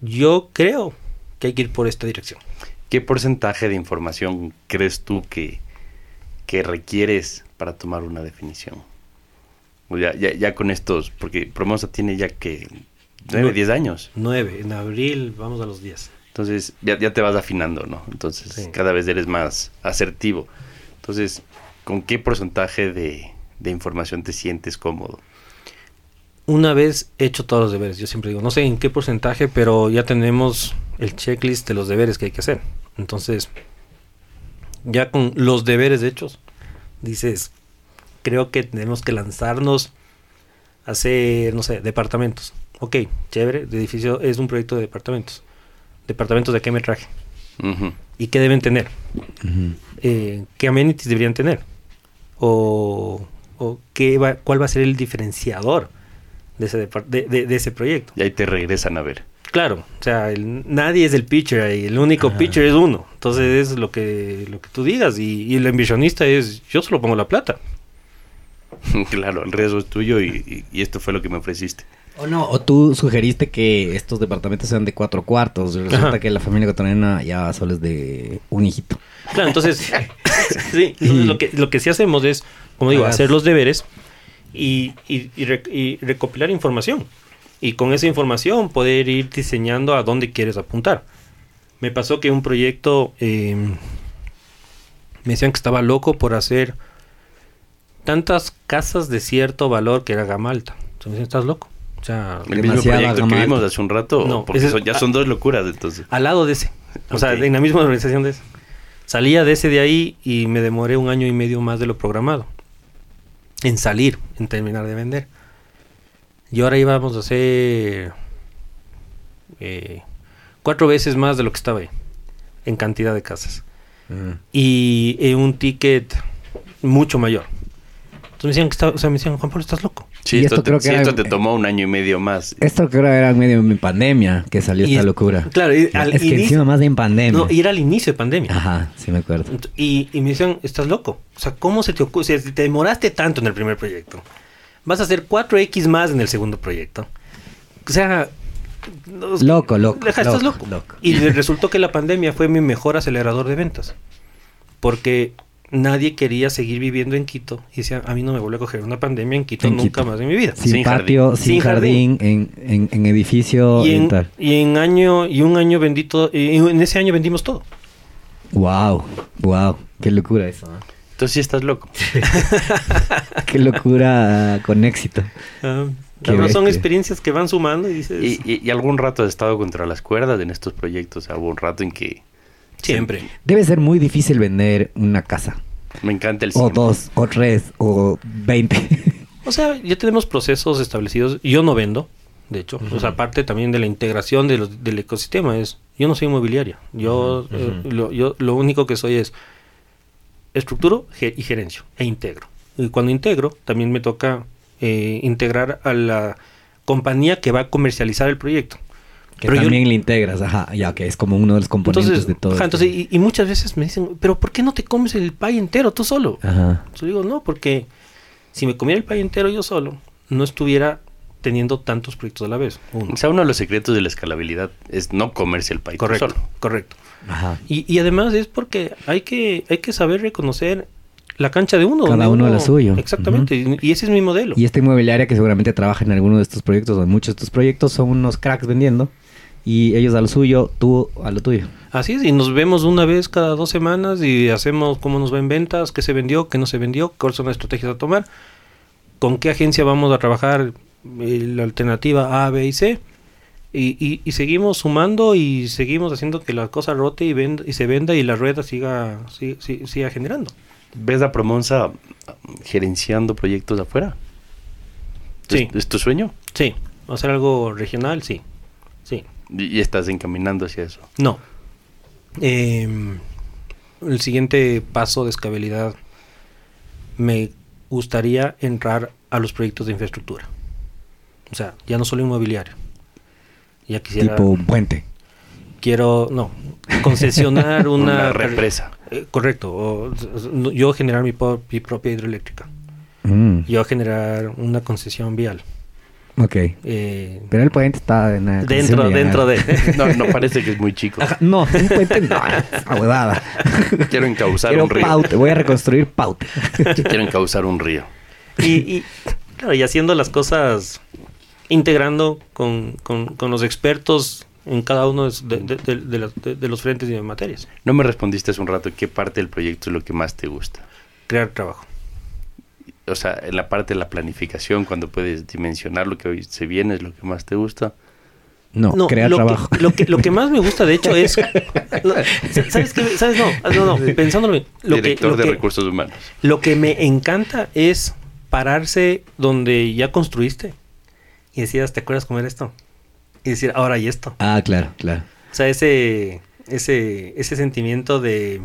yo creo que hay que ir por esta dirección. ¿Qué porcentaje de información crees tú que, que requieres para tomar una definición? Ya, ya, ya con estos, porque Promosa tiene ya que 9, No. 10 años. 9, en abril vamos a los 10. Entonces ya, ya te vas afinando, ¿no? Entonces Sí. cada vez eres más asertivo. Entonces, ¿con qué porcentaje de, de información te sientes cómodo? Una vez hecho todos los deberes, yo siempre digo, no sé en qué porcentaje, pero ya tenemos el checklist de los deberes que hay que hacer. Entonces, ya con los deberes hechos, dices, creo que tenemos que lanzarnos a hacer, no sé, departamentos. Ok, chévere, de edificio es un proyecto de departamentos. ¿Departamentos de qué metraje? ¿Y qué deben tener? Eh, qué amenities deberían tener o, o qué va- cuál va a ser el diferenciador de ese, de, de- de ese proyecto. Y ahí te regresan a ver. Claro, o sea, el- nadie es el pitcher ahí, el único Ajá. pitcher es uno. Entonces es lo que, lo que tú digas y, y el inversionista es yo solo pongo la plata. claro, el riesgo es tuyo y, y- y esto fue lo que me ofreciste. O no, o tú sugeriste que estos departamentos sean de cuatro cuartos. Resulta Ajá. que la familia cotonera ya solo es de un hijito. Claro, entonces, sí, entonces lo, que, lo que sí hacemos es, como digo, hacer los deberes y, y- y rec- y recopilar información. Y con esa información poder ir diseñando a dónde quieres apuntar. Me pasó que un proyecto eh, me decían que estaba loco por hacer tantas casas de cierto valor que era gama alta. Entonces me decían, estás loco. O sea, El mismo proyecto que vimos hace un rato, No, porque ese son- ya son dos locuras entonces. al lado de ese. O sea, en la misma organización de ese. Salía de ese de ahí y me demoré un año y medio más de lo programado. En salir, en terminar de vender. Y ahora íbamos a hacer eh, cuatro veces más de lo que estaba ahí. En cantidad de casas. Y en un ticket mucho mayor. Entonces me decían que estaba, o sea, me decían, Juan Pablo, estás loco. Sí, Y esto, esto te, creo que sí, era- esto te tomó un año y medio más. Esto creo que era en medio de mi pandemia que salió Y esta es- locura. Claro, y al es que inicio- encima más de en pandemia. No, y era al inicio de pandemia. Ajá, sí me acuerdo. Y, y me decían, estás loco. O sea, ¿cómo se te ocurre? Si te demoraste tanto en el primer proyecto, vas a hacer 4X más en el segundo proyecto. O sea... Loco, loco, Deja, estás loco, loco. Y resultó que la pandemia fue mi mejor acelerador de ventas. Porque nadie quería seguir viviendo en Quito. Y decía, a mí no me vuelve a coger una pandemia en Quito En nunca Quito. más en mi vida. Sin, Sin patio, sin, Sin jardín, En, en, en edificio Y y en, tal. y en año, y un año bendito, y en ese año vendimos todo. Wow, wow, qué locura eso. ¿eh? Entonces sí estás loco. Qué locura con éxito. Ah, son experiencias que van sumando y dices... Y, y- y algún rato has estado contra las cuerdas en estos proyectos. O sea, hubo un rato en que Siempre. Debe ser muy difícil vender una casa. me encanta el O siempre. dos, o tres, o veinte. O sea, ya tenemos procesos establecidos. Yo no vendo, de hecho. O sea, aparte también de la integración de los- del ecosistema es... Yo no soy inmobiliaria. Yo, eh, lo, yo lo único que soy es estructuro y gerencio e integro. Y cuando integro, también me toca eh, integrar a la compañía que va a comercializar el proyecto. Que Pero yo- también le integras, ajá, ya que es como uno de los componentes Entonces, de todo. ajá, entonces y, y muchas veces me dicen, pero ¿por qué no te comes el pay entero tú solo? Ajá. Yo digo, no, porque si me comiera el pay entero yo solo, no estuviera teniendo tantos proyectos a la vez. Uno. O sea, uno de los secretos de la escalabilidad es no comerse el país Correcto, solo. correcto. Ajá. Y, y además es porque hay que, hay que saber reconocer la cancha de uno. Cada donde uno la suyo. Exactamente, y- y ese es mi modelo. Y esta inmobiliaria que seguramente trabaja en alguno de estos proyectos o en muchos de estos proyectos son unos cracks vendiendo y ellos a lo suyo, tú a lo tuyo. Así es, y nos vemos una vez cada dos semanas y hacemos cómo nos va en ventas, qué se vendió, qué no se vendió, cuáles son las estrategias a tomar, con qué agencia vamos a trabajar eh, la alternativa A, B y C. Y, y- y seguimos sumando y seguimos haciendo que la cosa rote y, venda, y se venda y la rueda siga, siga, siga- siga generando. ¿Ves a Promonza gerenciando proyectos afuera? Sí. ¿Es, es tu sueño? Sí, hacer algo regional, sí. Y, y estás encaminando hacia eso. No. Em, el siguiente paso de escalabilidad me gustaría entrar a los proyectos de infraestructura. O sea, ya no solo inmobiliario. Ya quisiera. Tipo un puente. Quiero, no, concesionar una. Una represa. Eh, correcto. o- yo generar mi propia hidroeléctrica. Mm, Yo generar una concesión vial. Ok. Eh, Pero el puente está en la dentro, dentro de. No, no parece que es muy chico. Ajá, No, un puente no, es una huevada. Quiero encauzar Quiero un río. paute, voy a reconstruir paute. Quiero encauzar un río. y, y, claro, y haciendo las cosas, integrando con, con- con los expertos en cada uno de, de- de- de las- de- de los frentes y de materias. No me respondiste hace un rato qué parte del proyecto es lo que más te gusta. Crear trabajo. O sea, en la parte de la planificación, cuando puedes dimensionar lo que hoy se viene, es lo que más te gusta. No, crear lo trabajo. Que, lo, que, lo que más me gusta, de hecho, es... ¿Sabes qué? ¿Sabes? No, no, no, pensándolo bien. Lo que, Director lo de que- recursos humanos. Lo que me encanta es pararse donde ya construiste y decías, ¿te acuerdas cómo era esto? Y decir, ahora hay esto. Ah, claro, claro. O sea, ese, ese, ese sentimiento de,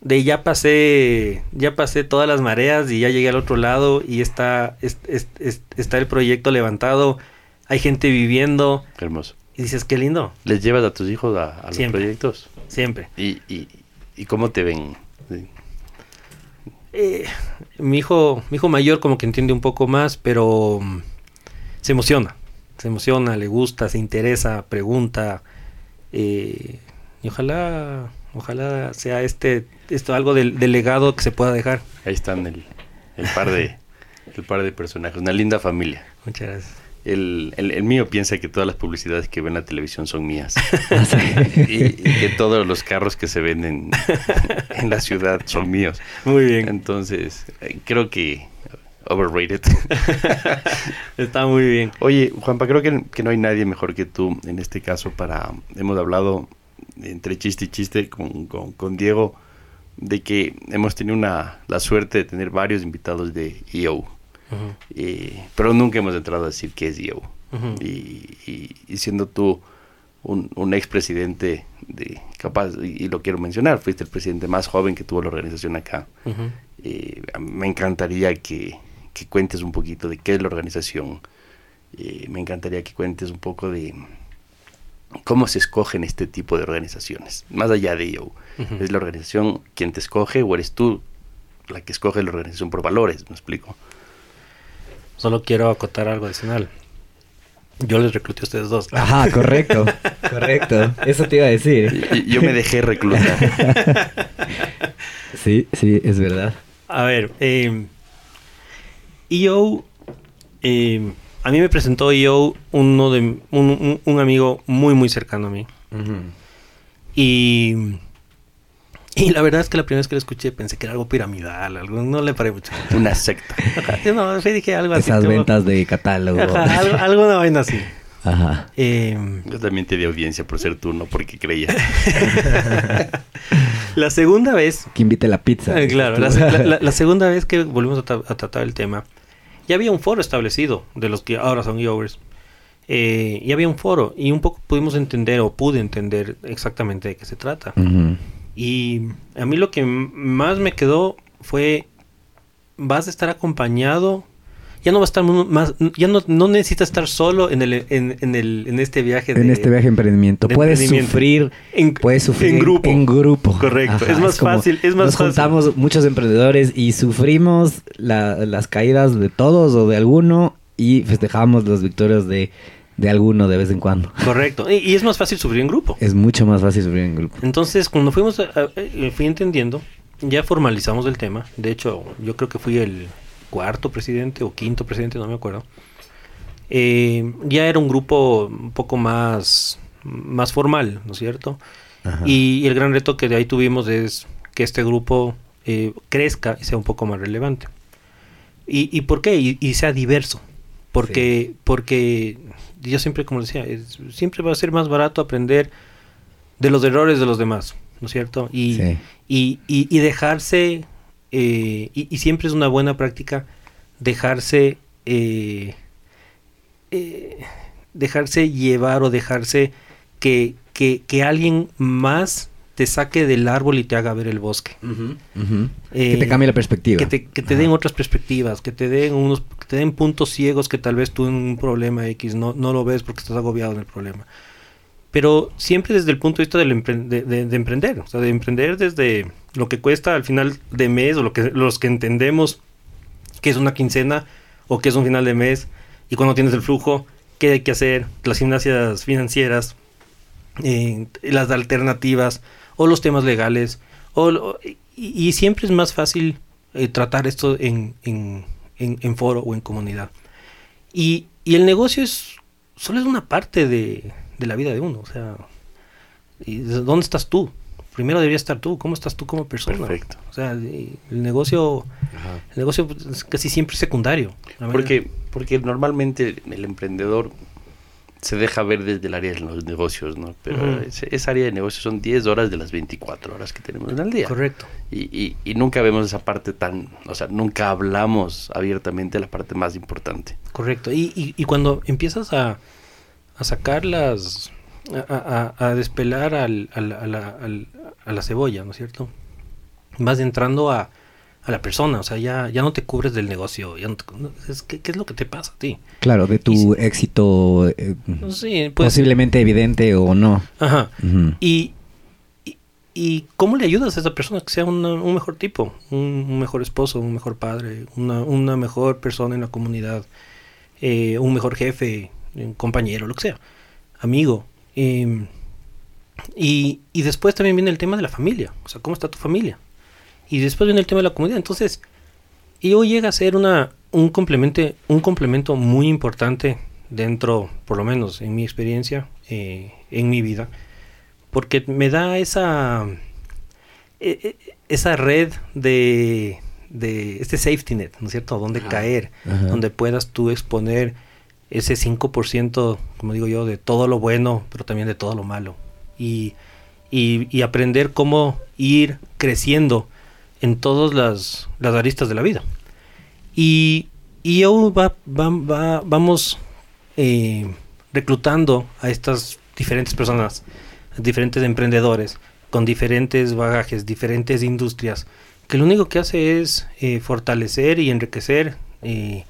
de ya pasé, ya pasé todas las mareas y ya llegué al otro lado y está, es- es- es- está el proyecto levantado, hay gente viviendo Hermoso. y dices, qué lindo, ¿Les llevas a tus hijos a, a los proyectos? siempre. ¿Y, y, y cómo te ven? Sí. Eh, mi hijo, mi hijo mayor como que entiende un poco más, pero mm, se emociona, se emociona, le gusta, se interesa, pregunta, eh, y ojalá, ojalá sea este, esto algo del, del legado que se pueda dejar. Ahí están el, el par de el par de personajes, una linda familia. Muchas gracias. El, el, el mío piensa que todas las publicidades que ven en la televisión son mías. Ah, y, y que todos los carros que se ven en, en la ciudad son míos. Muy bien, Entonces, eh, creo que overrated. está muy bien. Oye, Juanpa, creo que, que no hay nadie mejor que tú en este caso para... Hemos hablado entre chiste y chiste con, con, con Diego de que hemos tenido una, la suerte de tener varios invitados de EO, eh, pero nunca hemos entrado a decir qué es EO. Y, y- y siendo tú un, un expresidente de capaz, y, y lo quiero mencionar, fuiste el presidente más joven que tuvo la organización acá. Eh, mí me encantaría que, que cuentes un poquito de qué es la organización. Eh, me encantaría que cuentes un poco de cómo se escogen este tipo de organizaciones. Más allá de ello. ¿es la organización quien te escoge o eres tú la que escoge la organización por valores? ¿Me explico? Solo quiero acotar algo adicional. Yo les recluté a ustedes dos. Ajá, correcto. Correcto. Eso te iba a decir. Yo me dejé reclutar. Sí, sí, es verdad. A ver, eh, EO, eh, a mí me presentó EO uno de un, un- un amigo muy muy cercano a mí. Y, y la verdad es que la primera vez que lo escuché pensé que era algo piramidal, algo, no le paré mucho. Una secta. Ajá, No, sí dije algo así. Esas como- ventas de catálogo. Ajá, algo, alguna vaina así. Ajá. Eh, Yo también te di audiencia por ser tú, no porque creía. la segunda vez Que invite la pizza. Eh, Claro, la, la- la- la segunda vez que volvimos a, tra- a tratar el tema, ya había un foro establecido de los que ahora son Yovers. Eh, ya había un foro y un poco pudimos entender o pude entender exactamente de qué se trata. Y a mí lo que más me quedó fue, vas a estar acompañado, ya no va a estar más, ya no, no necesitas estar solo en, el, en, en el, en este viaje. En de- este viaje de emprendimiento. de puedes emprendimiento. sufrir. En- puedes sufrir en grupo. En grupo. Correcto. Es más fácil, es más nos fácil. juntamos muchos emprendedores y sufrimos la- las caídas de todos o de alguno. y festejamos las victorias de, de alguno de vez en cuando. Correcto. Y, y es más fácil sufrir en grupo. Es mucho más fácil subir en grupo. Entonces, cuando fuimos, a- a- eh, fui entendiendo, ya formalizamos el tema. De hecho, yo creo que fui el cuarto presidente o quinto presidente, no me acuerdo. Eh, ya era un grupo un poco más, más formal, ¿no es cierto? Ajá. Y, el gran reto que de ahí tuvimos es que este grupo eh, crezca y sea un poco más relevante. ¿Y, y por qué? Y, y sea diverso. Porque, porque yo siempre, como decía, es- siempre va a ser más barato aprender de los errores de los demás, ¿no es cierto? Y, Sí. y, y- y dejarse, eh, y, y siempre es una buena práctica dejarse, eh, eh, dejarse llevar o dejarse que, que, que alguien más te saque del árbol y te haga ver el bosque. Eh, que te cambie la perspectiva. Que te, que te den otras perspectivas, que te den unos, que te den puntos ciegos que tal vez tú en un problema X no, no lo ves porque estás agobiado en el problema. Pero siempre desde el punto de vista del empre- de, de- de emprender, o sea, de emprender desde lo que cuesta al final de mes o lo que los que entendemos que es una quincena o que es un final de mes y cuando tienes el flujo, qué hay que hacer, las gimnasias financieras, eh, las alternativas o los temas legales o, y, y siempre es más fácil eh, tratar esto en, en, en- en foro o en comunidad. Y, y el negocio es solo es una parte de, de la vida de uno o sea y de- ¿dónde estás tú? primero debería estar tú ¿cómo estás tú como persona? Perfecto. o sea el negocio el negocio pues, es casi siempre secundario. Porque, porque normalmente el emprendedor se deja ver desde el área de los negocios, ¿no? Pero ese- esa área de negocios son 10 horas de las 24 horas que tenemos en el día. correcto Y, y, y nunca vemos esa parte tan, o sea, nunca hablamos abiertamente de la parte más importante. Correcto. Y, y, y cuando empiezas a, a sacar las. a, a- a- despelar al, al- a, la, al- a la cebolla, ¿no es cierto? Vas entrando a, a la persona, o sea, ya, ya no te cubres del negocio. Ya no te- no, es, ¿qué, qué es lo que te pasa a ti? Claro, de tu éxito eh, Sí, pues. posiblemente evidente o no. Ajá. Y, y, y cómo le ayudas a esa persona que sea una- un mejor tipo, un, un mejor esposo, un mejor padre, una, una mejor persona en la comunidad, eh, un mejor jefe, un compañero, lo que sea, amigo. eh, y, y después también viene el tema de la familia, o sea, ¿cómo está tu familia? Y después viene el tema de la comunidad. Entonces, yo llega a ser una, un, complemento, un complemento muy importante dentro, por lo menos en mi experiencia, eh, en mi vida, porque me da esa, e- e- esa red de, de este safety net, ¿no es cierto? Donde caer, Ajá. donde puedas tú exponer ese 5%, como digo yo, de todo lo bueno, pero también de todo lo malo. Y, y, y aprender cómo ir creciendo en todas las, las aristas de la vida. Y, y yo va, va- va- vamos eh, reclutando a estas diferentes personas, diferentes emprendedores, con diferentes bagajes, diferentes industrias, que lo único que hace es eh, fortalecer y enriquecer eh,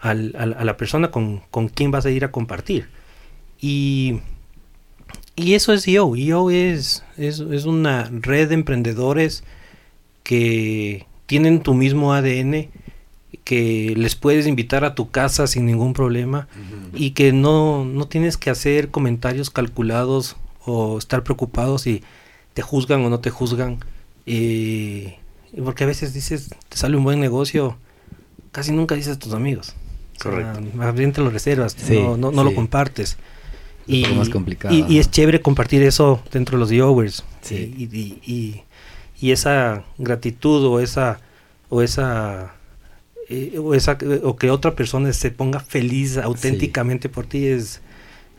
al- al- a la persona con, con quien vas a ir a compartir. Y, y eso es yo. yo es, es, es una red de emprendedores que tienen tu mismo ADN, que les puedes invitar a tu casa sin ningún problema y que no, no tienes que hacer comentarios calculados o estar preocupados si te juzgan o no te juzgan. eh, porque a veces dices, te sale un buen negocio, casi nunca dices a tus amigos. O sea, Correcto. más bien te lo reservas, Sí, no, no, no lo compartes. Es Y, lo más complicado, y- y es chévere compartir eso dentro de los viewers. Sí. Y, y- y- y esa gratitud o esa o esa eh, o esa o que otra persona se ponga feliz auténticamente por ti es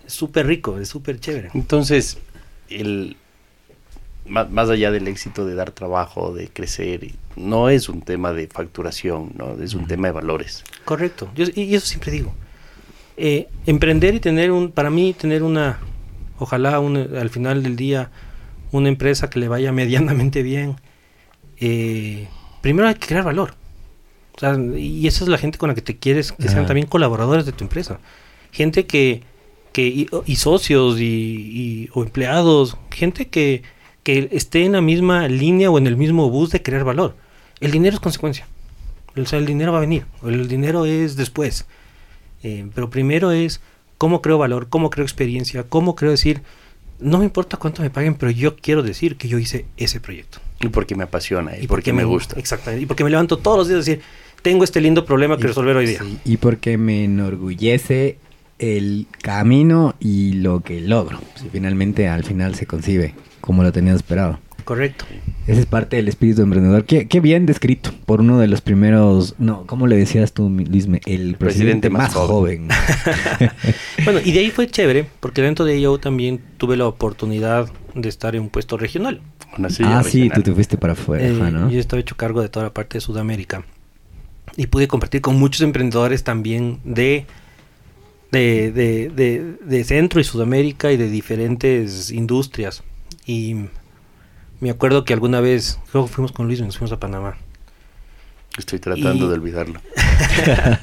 súper rico, es súper chévere. Entonces, el, más, más allá del éxito de dar trabajo, de crecer, no es un tema de facturación, ¿no? es un tema de valores. Correcto. Yo, y eso siempre digo. Eh, emprender y tener un, para mí, tener una, ojalá un- al final del día, una empresa que le vaya medianamente bien, eh, primero hay que crear valor. O sea, y esa es la gente con la que te quieres, que sean también colaboradores de tu empresa. Gente que, que y, y socios y, y- o empleados, gente que, que esté en la misma línea o en el mismo bus de crear valor. El dinero es consecuencia. O sea, el dinero va a venir, o el dinero es después. Eh, pero primero es cómo creo valor, cómo creo experiencia, cómo creo decir, no me importa cuánto me paguen, pero yo quiero decir que yo hice ese proyecto. Y porque me apasiona y, porque, me, gusta. Exactamente. Y porque me levanto todos los días a decir, tengo este lindo problema que Y- resolver hoy día. sí, y porque me enorgullece el camino y lo que logro. Si finalmente al final se concibe como lo tenías esperado. Correcto. Ese es parte del espíritu emprendedor. Qué, qué bien descrito por uno de los primeros. No, ¿cómo le decías tú, mi- Luis? Me- El presidente, más, joven. Bueno, y de ahí fue chévere, porque dentro de IO también tuve la oportunidad de estar en un puesto regional. Una silla ah, sí, tú te fuiste para afuera, Eh, ¿no? Yo estaba hecho cargo de toda la parte de Sudamérica. Y pude compartir con muchos emprendedores también de, de, de, de- de Centro y Sudamérica y de diferentes industrias. Y me acuerdo que alguna vez, creo que fuimos con Luis, nos fuimos a Panamá. Estoy tratando Y- de olvidarlo.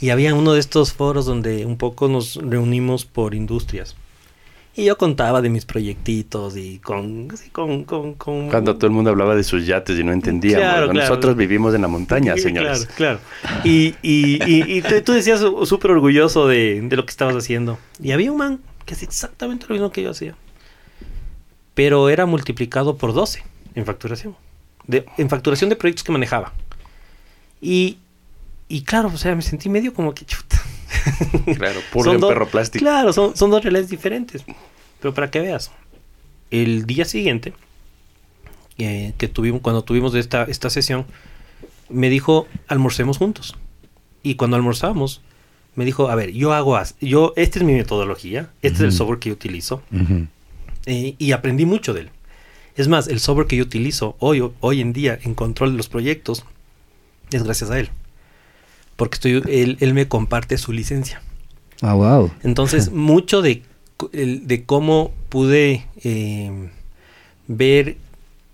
Y había uno de estos foros donde un poco nos reunimos por industrias. Y yo contaba de mis proyectitos y con... así con, con, con- Cuando todo el mundo hablaba de sus yates y no entendíamos. Claro, claro. Nosotros vivimos en la montaña, señores. Claro, claro. Y, y, y, y tú, decías súper orgulloso de, de lo que estabas haciendo. Y había un man que hacía exactamente lo mismo que yo hacía. Pero era multiplicado por 12 en facturación. De, en facturación de proyectos que manejaba. Y, y claro, o sea, me sentí medio como que chuta. Claro, puro dos- perro plástico. Claro, son, son dos realidades diferentes. Pero para que veas, el día siguiente, eh, que tuvimos, cuando tuvimos esta, esta sesión, me dijo, almorcemos juntos. Y cuando almorzamos, me dijo, a ver, yo hago, yo, esta es mi metodología, este es el software que yo utilizo, Ujú. Eh, y aprendí mucho de él. Es más, el software que yo utilizo hoy, hoy en día en control de los proyectos es gracias a él. Porque estoy, él, él me comparte su licencia. Ah, wow. Entonces, mucho de, de cómo pude eh, ver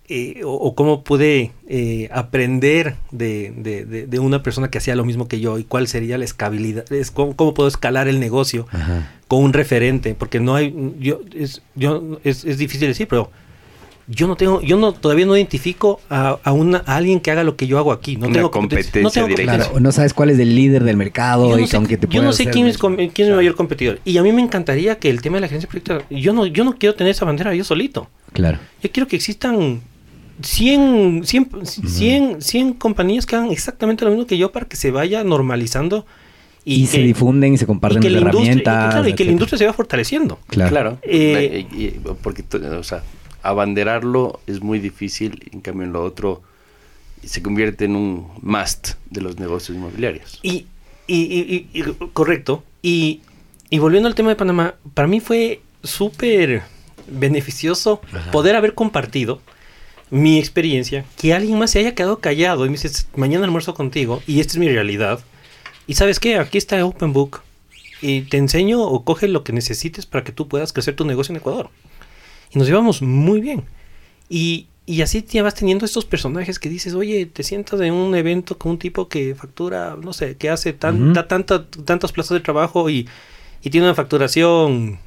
eh, o, o cómo pude eh, aprender de, de- de- de una persona que hacía lo mismo que yo y cuál sería la escalabilidad, es cómo, cómo puedo escalar el negocio Ajá. con un referente, porque no hay, yo, es, yo, es, es difícil decir, pero yo no tengo, yo no, todavía no identifico a, a una, a alguien que haga lo que yo hago aquí. No Una tengo competencia no tengo directa. Claro, no sabes cuál es el líder del mercado Yo y no sé, aunque te yo no sé quién es, quién es mi mayor competidor. Y a mí me encantaría que el tema de la gerencia de proyectos, yo no, yo no quiero tener esa bandera yo solito. Claro. Yo quiero que existan 100, 100, 100, 100 compañías que hagan exactamente lo mismo que yo para que se vaya normalizando Y, y, se difunden y se y comparten que las la industria, y que, herramientas. claro, y que la industria se va fortaleciendo. Claro. Claro. Eh, porque, o sea, abanderarlo es muy difícil, en cambio en lo otro se convierte en un must de los negocios inmobiliarios. Y, y, y- y- y- correcto. Y, y volviendo al tema de Panamá, para mí fue súper beneficioso poder haber compartido mi experiencia, que alguien más se haya quedado callado y me dice, mañana almuerzo contigo y esta es mi realidad. Y sabes qué, aquí está Open Book y te enseño o coge lo que necesites para que tú puedas crecer tu negocio en Ecuador. Y nos llevamos muy bien. Y, y así te vas teniendo estos personajes que dices, oye, te sientas en un evento con un tipo que factura, no sé, que hace tan, tanta- tantas plazas de trabajo y, y tiene una facturación,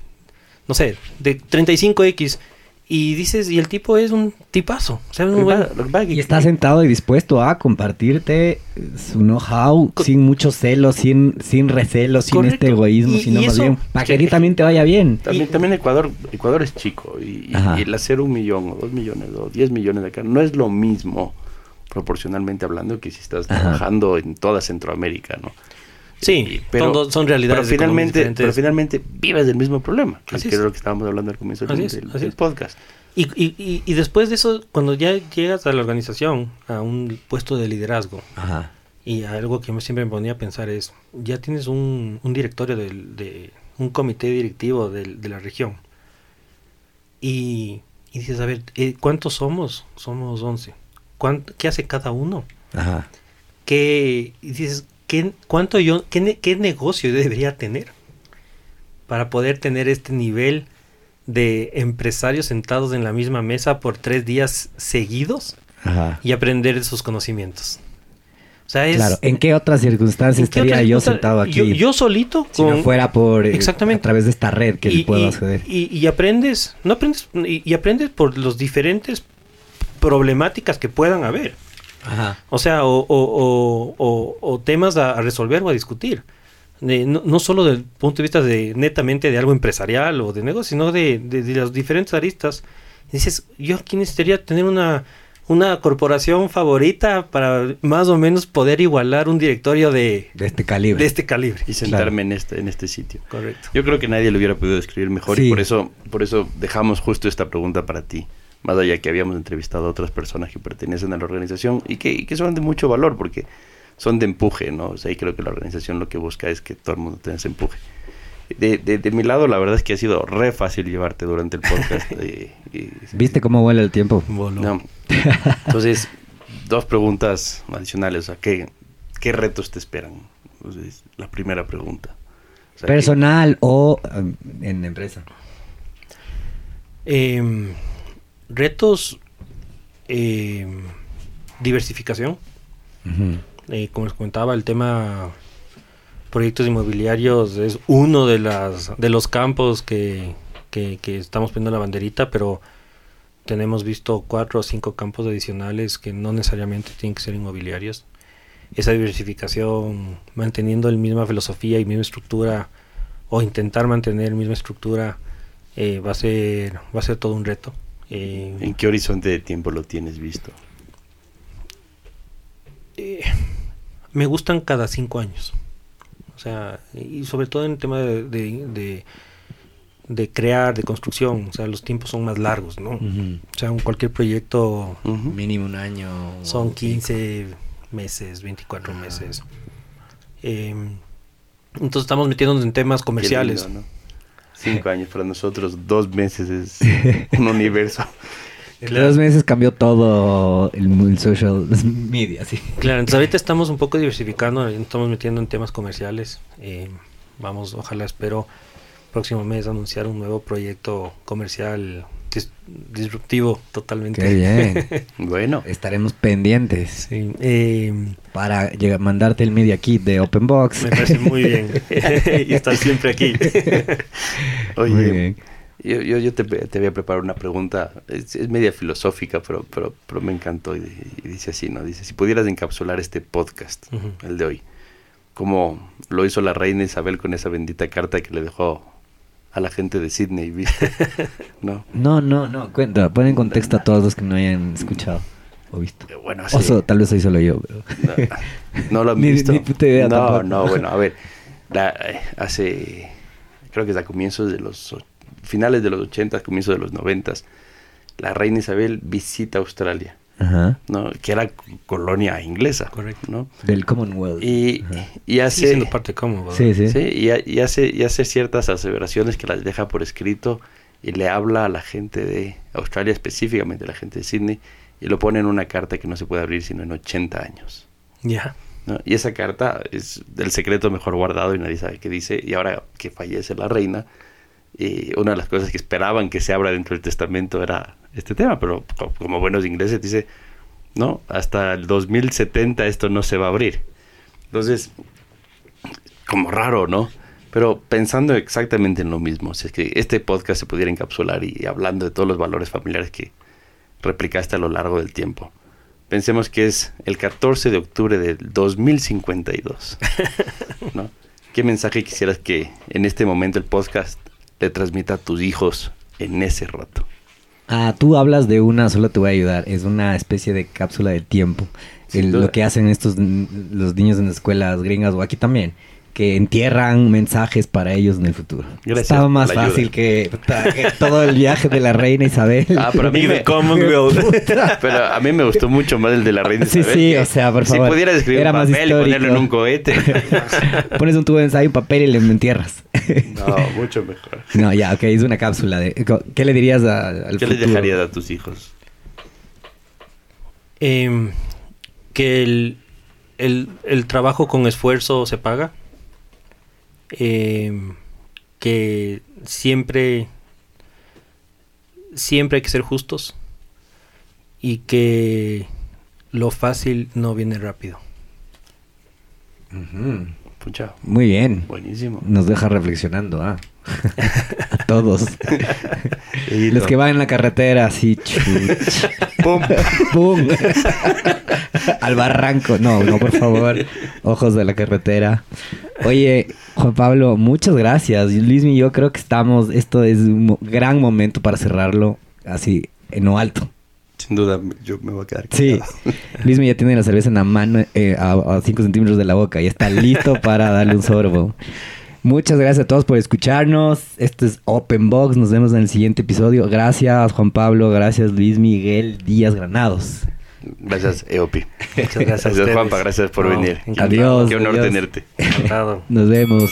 no sé, de 35X. Y dices, y el tipo es un tipazo. O sea, un buen- es Y está sentado y dispuesto a compartirte su know-how sin mucho celo, sin, sin recelo, sin Correcto. este egoísmo, Y- sino y más eso- bien para que a ti también te vaya bien. También, también Ecuador, Ecuador es chico y, el hacer un millón o dos millones o diez millones de acá no es lo mismo proporcionalmente hablando que si estás Ajá. trabajando en toda Centroamérica, ¿no? Sí, pero- son, realidades Pero finalmente, pero finalmente vives del mismo problema, que, Así que es. es lo que estábamos hablando al comienzo del, es, podcast. Y, y, y, y después de eso, cuando ya llegas a la organización, a un puesto de liderazgo, Ajá. y algo que siempre me ponía a pensar es, ya tienes un, un directorio de, un comité directivo de la región. Y, y dices, a ver, eh, ¿cuántos somos? Somos 11. ¿Cuán- ¿Qué hace cada uno? Ajá. ¿Qué, y dices, ¿qué, cuánto yo, qué, qué negocio yo debería tener para poder tener este nivel de empresarios sentados en la misma mesa por tres días seguidos Ajá. y aprender de sus conocimientos? O sea, es... Claro, ¿en qué otras circunstancias ¿en qué estaría yo sentado aquí? Yo, yo solito, si no con- fuera por eh, Exactamente. a través de esta red que le puedo acceder. y- y aprendes, no aprendes, y, y aprendes por los diferentes problemáticas que puedan haber. Ajá. O sea, o, o- o- o- o temas a, a resolver o a discutir. de- no, no solo del punto de vista de netamente de algo empresarial o de negocio, sino de, de- de las diferentes aristas. Y dices, yo aquí necesitaría tener una, una corporación favorita para más o menos poder igualar un directorio de, De este calibre. de este calibre. Y sentarme en, este, en este sitio. Correcto. Yo creo que nadie lo hubiera podido describir mejor Sí. y por eso, por eso dejamos justo esta pregunta para ti. Más allá que habíamos entrevistado a otras personas que pertenecen a la organización y que, y que son de mucho valor porque son de empuje, ¿no? O sea, y creo que la organización lo que busca es que todo el mundo tenga ese empuje. De, de, de mi lado, la verdad es que ha sido re fácil llevarte durante el podcast. eh, y- ¿Viste cómo vuela el tiempo? Voló. no. Entonces, dos preguntas adicionales. O sea, ¿qué, qué retos te esperan? Entonces, la primera pregunta. O sea, ¿qué- Personal o um, en empresa. Em, retos, em, diversificación. Eh, como les comentaba, el tema proyectos inmobiliarios es uno de las de los campos que, que, que estamos poniendo la banderita, pero tenemos visto cuatro o cinco campos adicionales que no necesariamente tienen que ser inmobiliarios. Esa diversificación, manteniendo la misma filosofía y misma estructura, o intentar mantener la misma estructura, eh, va a ser va a ser todo un reto. Eh, ¿En qué horizonte de tiempo lo tienes visto? eh, me gustan cada cinco años. O sea, y sobre todo en el tema de, de, de- de crear, de construcción. O sea, los tiempos son más largos, ¿no? O sea, un, cualquier proyecto. Mínimo un año. son o 15 meses, 24 meses. Eh, entonces estamos metiéndonos en temas comerciales. Lindo, ¿no? Cinco años para nosotros, dos meses es un universo. En dos meses cambió todo el, el social media, sí. Claro, entonces ahorita estamos un poco diversificando, estamos metiendo en temas comerciales. Eh, vamos, ojalá espero próximo mes anunciar un nuevo proyecto comercial dis- disruptivo totalmente. Qué bien. Bueno, Estaremos pendientes Sí, eh, para llegar, mandarte el media kit de Open Box. me parece muy bien y estar siempre aquí. oye, Muy bien. yo, yo, yo te, te voy a preparar una pregunta, es, es media filosófica, pero, pero, pero me encantó y, y dice así, ¿no? Dice, si pudieras encapsular este podcast, el de hoy, como lo hizo la reina Isabel con esa bendita carta que le dejó a la gente de Sydney, ¿viste? ¿No? No, no, no, cuenta, pon en contexto a todos los que no hayan escuchado o visto. Eh, Bueno, sí. Tal vez soy solo yo, pero... No, no lo han visto. ni puta idea no, tampoco. no, bueno, a ver. la- eh, hace, creo que es a comienzos de los, finales de los 80, comienzos de los 90, la reina Isabel visita Australia, Ajá. ¿no? Que era colonia inglesa, Correcto. ¿no? Del Commonwealth. Y, y hace... siendo parte. Sí, sí. Sí, y, ha- y hace, y hace ciertas aseveraciones que las deja por escrito y le habla a la gente de Australia, específicamente a la gente de Sydney, y lo pone en una carta que no se puede abrir sino en 80 años. Ya. ¿no? Y esa carta es del secreto mejor guardado y nadie sabe qué dice. Y ahora que fallece la reina, eh, una de las cosas que esperaban que se abra dentro del testamento era este tema, pero co- como buenos ingleses dice, no, hasta el 2070 esto no se va a abrir. Entonces, como raro, ¿no? Pero pensando exactamente en lo mismo, si es que este podcast se pudiera encapsular y, hablando de todos los valores familiares que replicaste a lo largo del tiempo. Pensemos que es el 14 de octubre del 2052. ¿no? ¿Qué mensaje quisieras que en este momento el podcast le transmita a tus hijos en ese rato? Ah, tú hablas de una, solo te voy a ayudar. Es una especie de cápsula del tiempo. El- lo que hacen estos los niños en las escuelas gringas o aquí también, que entierran mensajes para ellos en el futuro. Gracias Estaba más fácil que, todo el viaje de la reina Isabel. Ah, pero a mí, me, pero a mí me gustó mucho más el de la reina Sí, Isabel, sí, que o sea, por favor. Si pudieras escribir Era un más papel y ponerlo en un cohete. Pones un tubo de ensayo, un papel y le entierras. no, mucho mejor. no, ya, ok, es una cápsula. De, ¿Qué le dirías a- al ¿Qué futuro? les dejarías a tus hijos? Em, que el, el, el trabajo con esfuerzo se paga. Em, que siempre siempre hay que ser justos y que lo fácil no viene rápido. Pucha, Muy bien. buenísimo. Nos deja reflexionando, ah. todos. Y Los lo- que van en la carretera así, chuch. ¡Pum! ¡Pum! Al barranco. No, no, por favor. Ojos de la carretera. Oye, Juan Pablo, muchas gracias. Luismi, yo creo que estamos. Esto es un gran momento para cerrarlo así en lo alto. Sin duda, yo me voy a quedar Sí. Luismi ya tiene la cerveza en la mano eh, a 5 centímetros de la boca y está listo para darle un sorbo. Muchas gracias a todos por escucharnos. Esto es Open Box. Nos vemos en el siguiente episodio. Gracias, Juan Pablo. Gracias, Luis Miguel Díaz Granados. Gracias, EOP. Muchas gracias. Gracias. Juanpa. Gracias por No, venir. encantado, Adiós. Qué honor adiós. tenerte. Encantado. Nos vemos.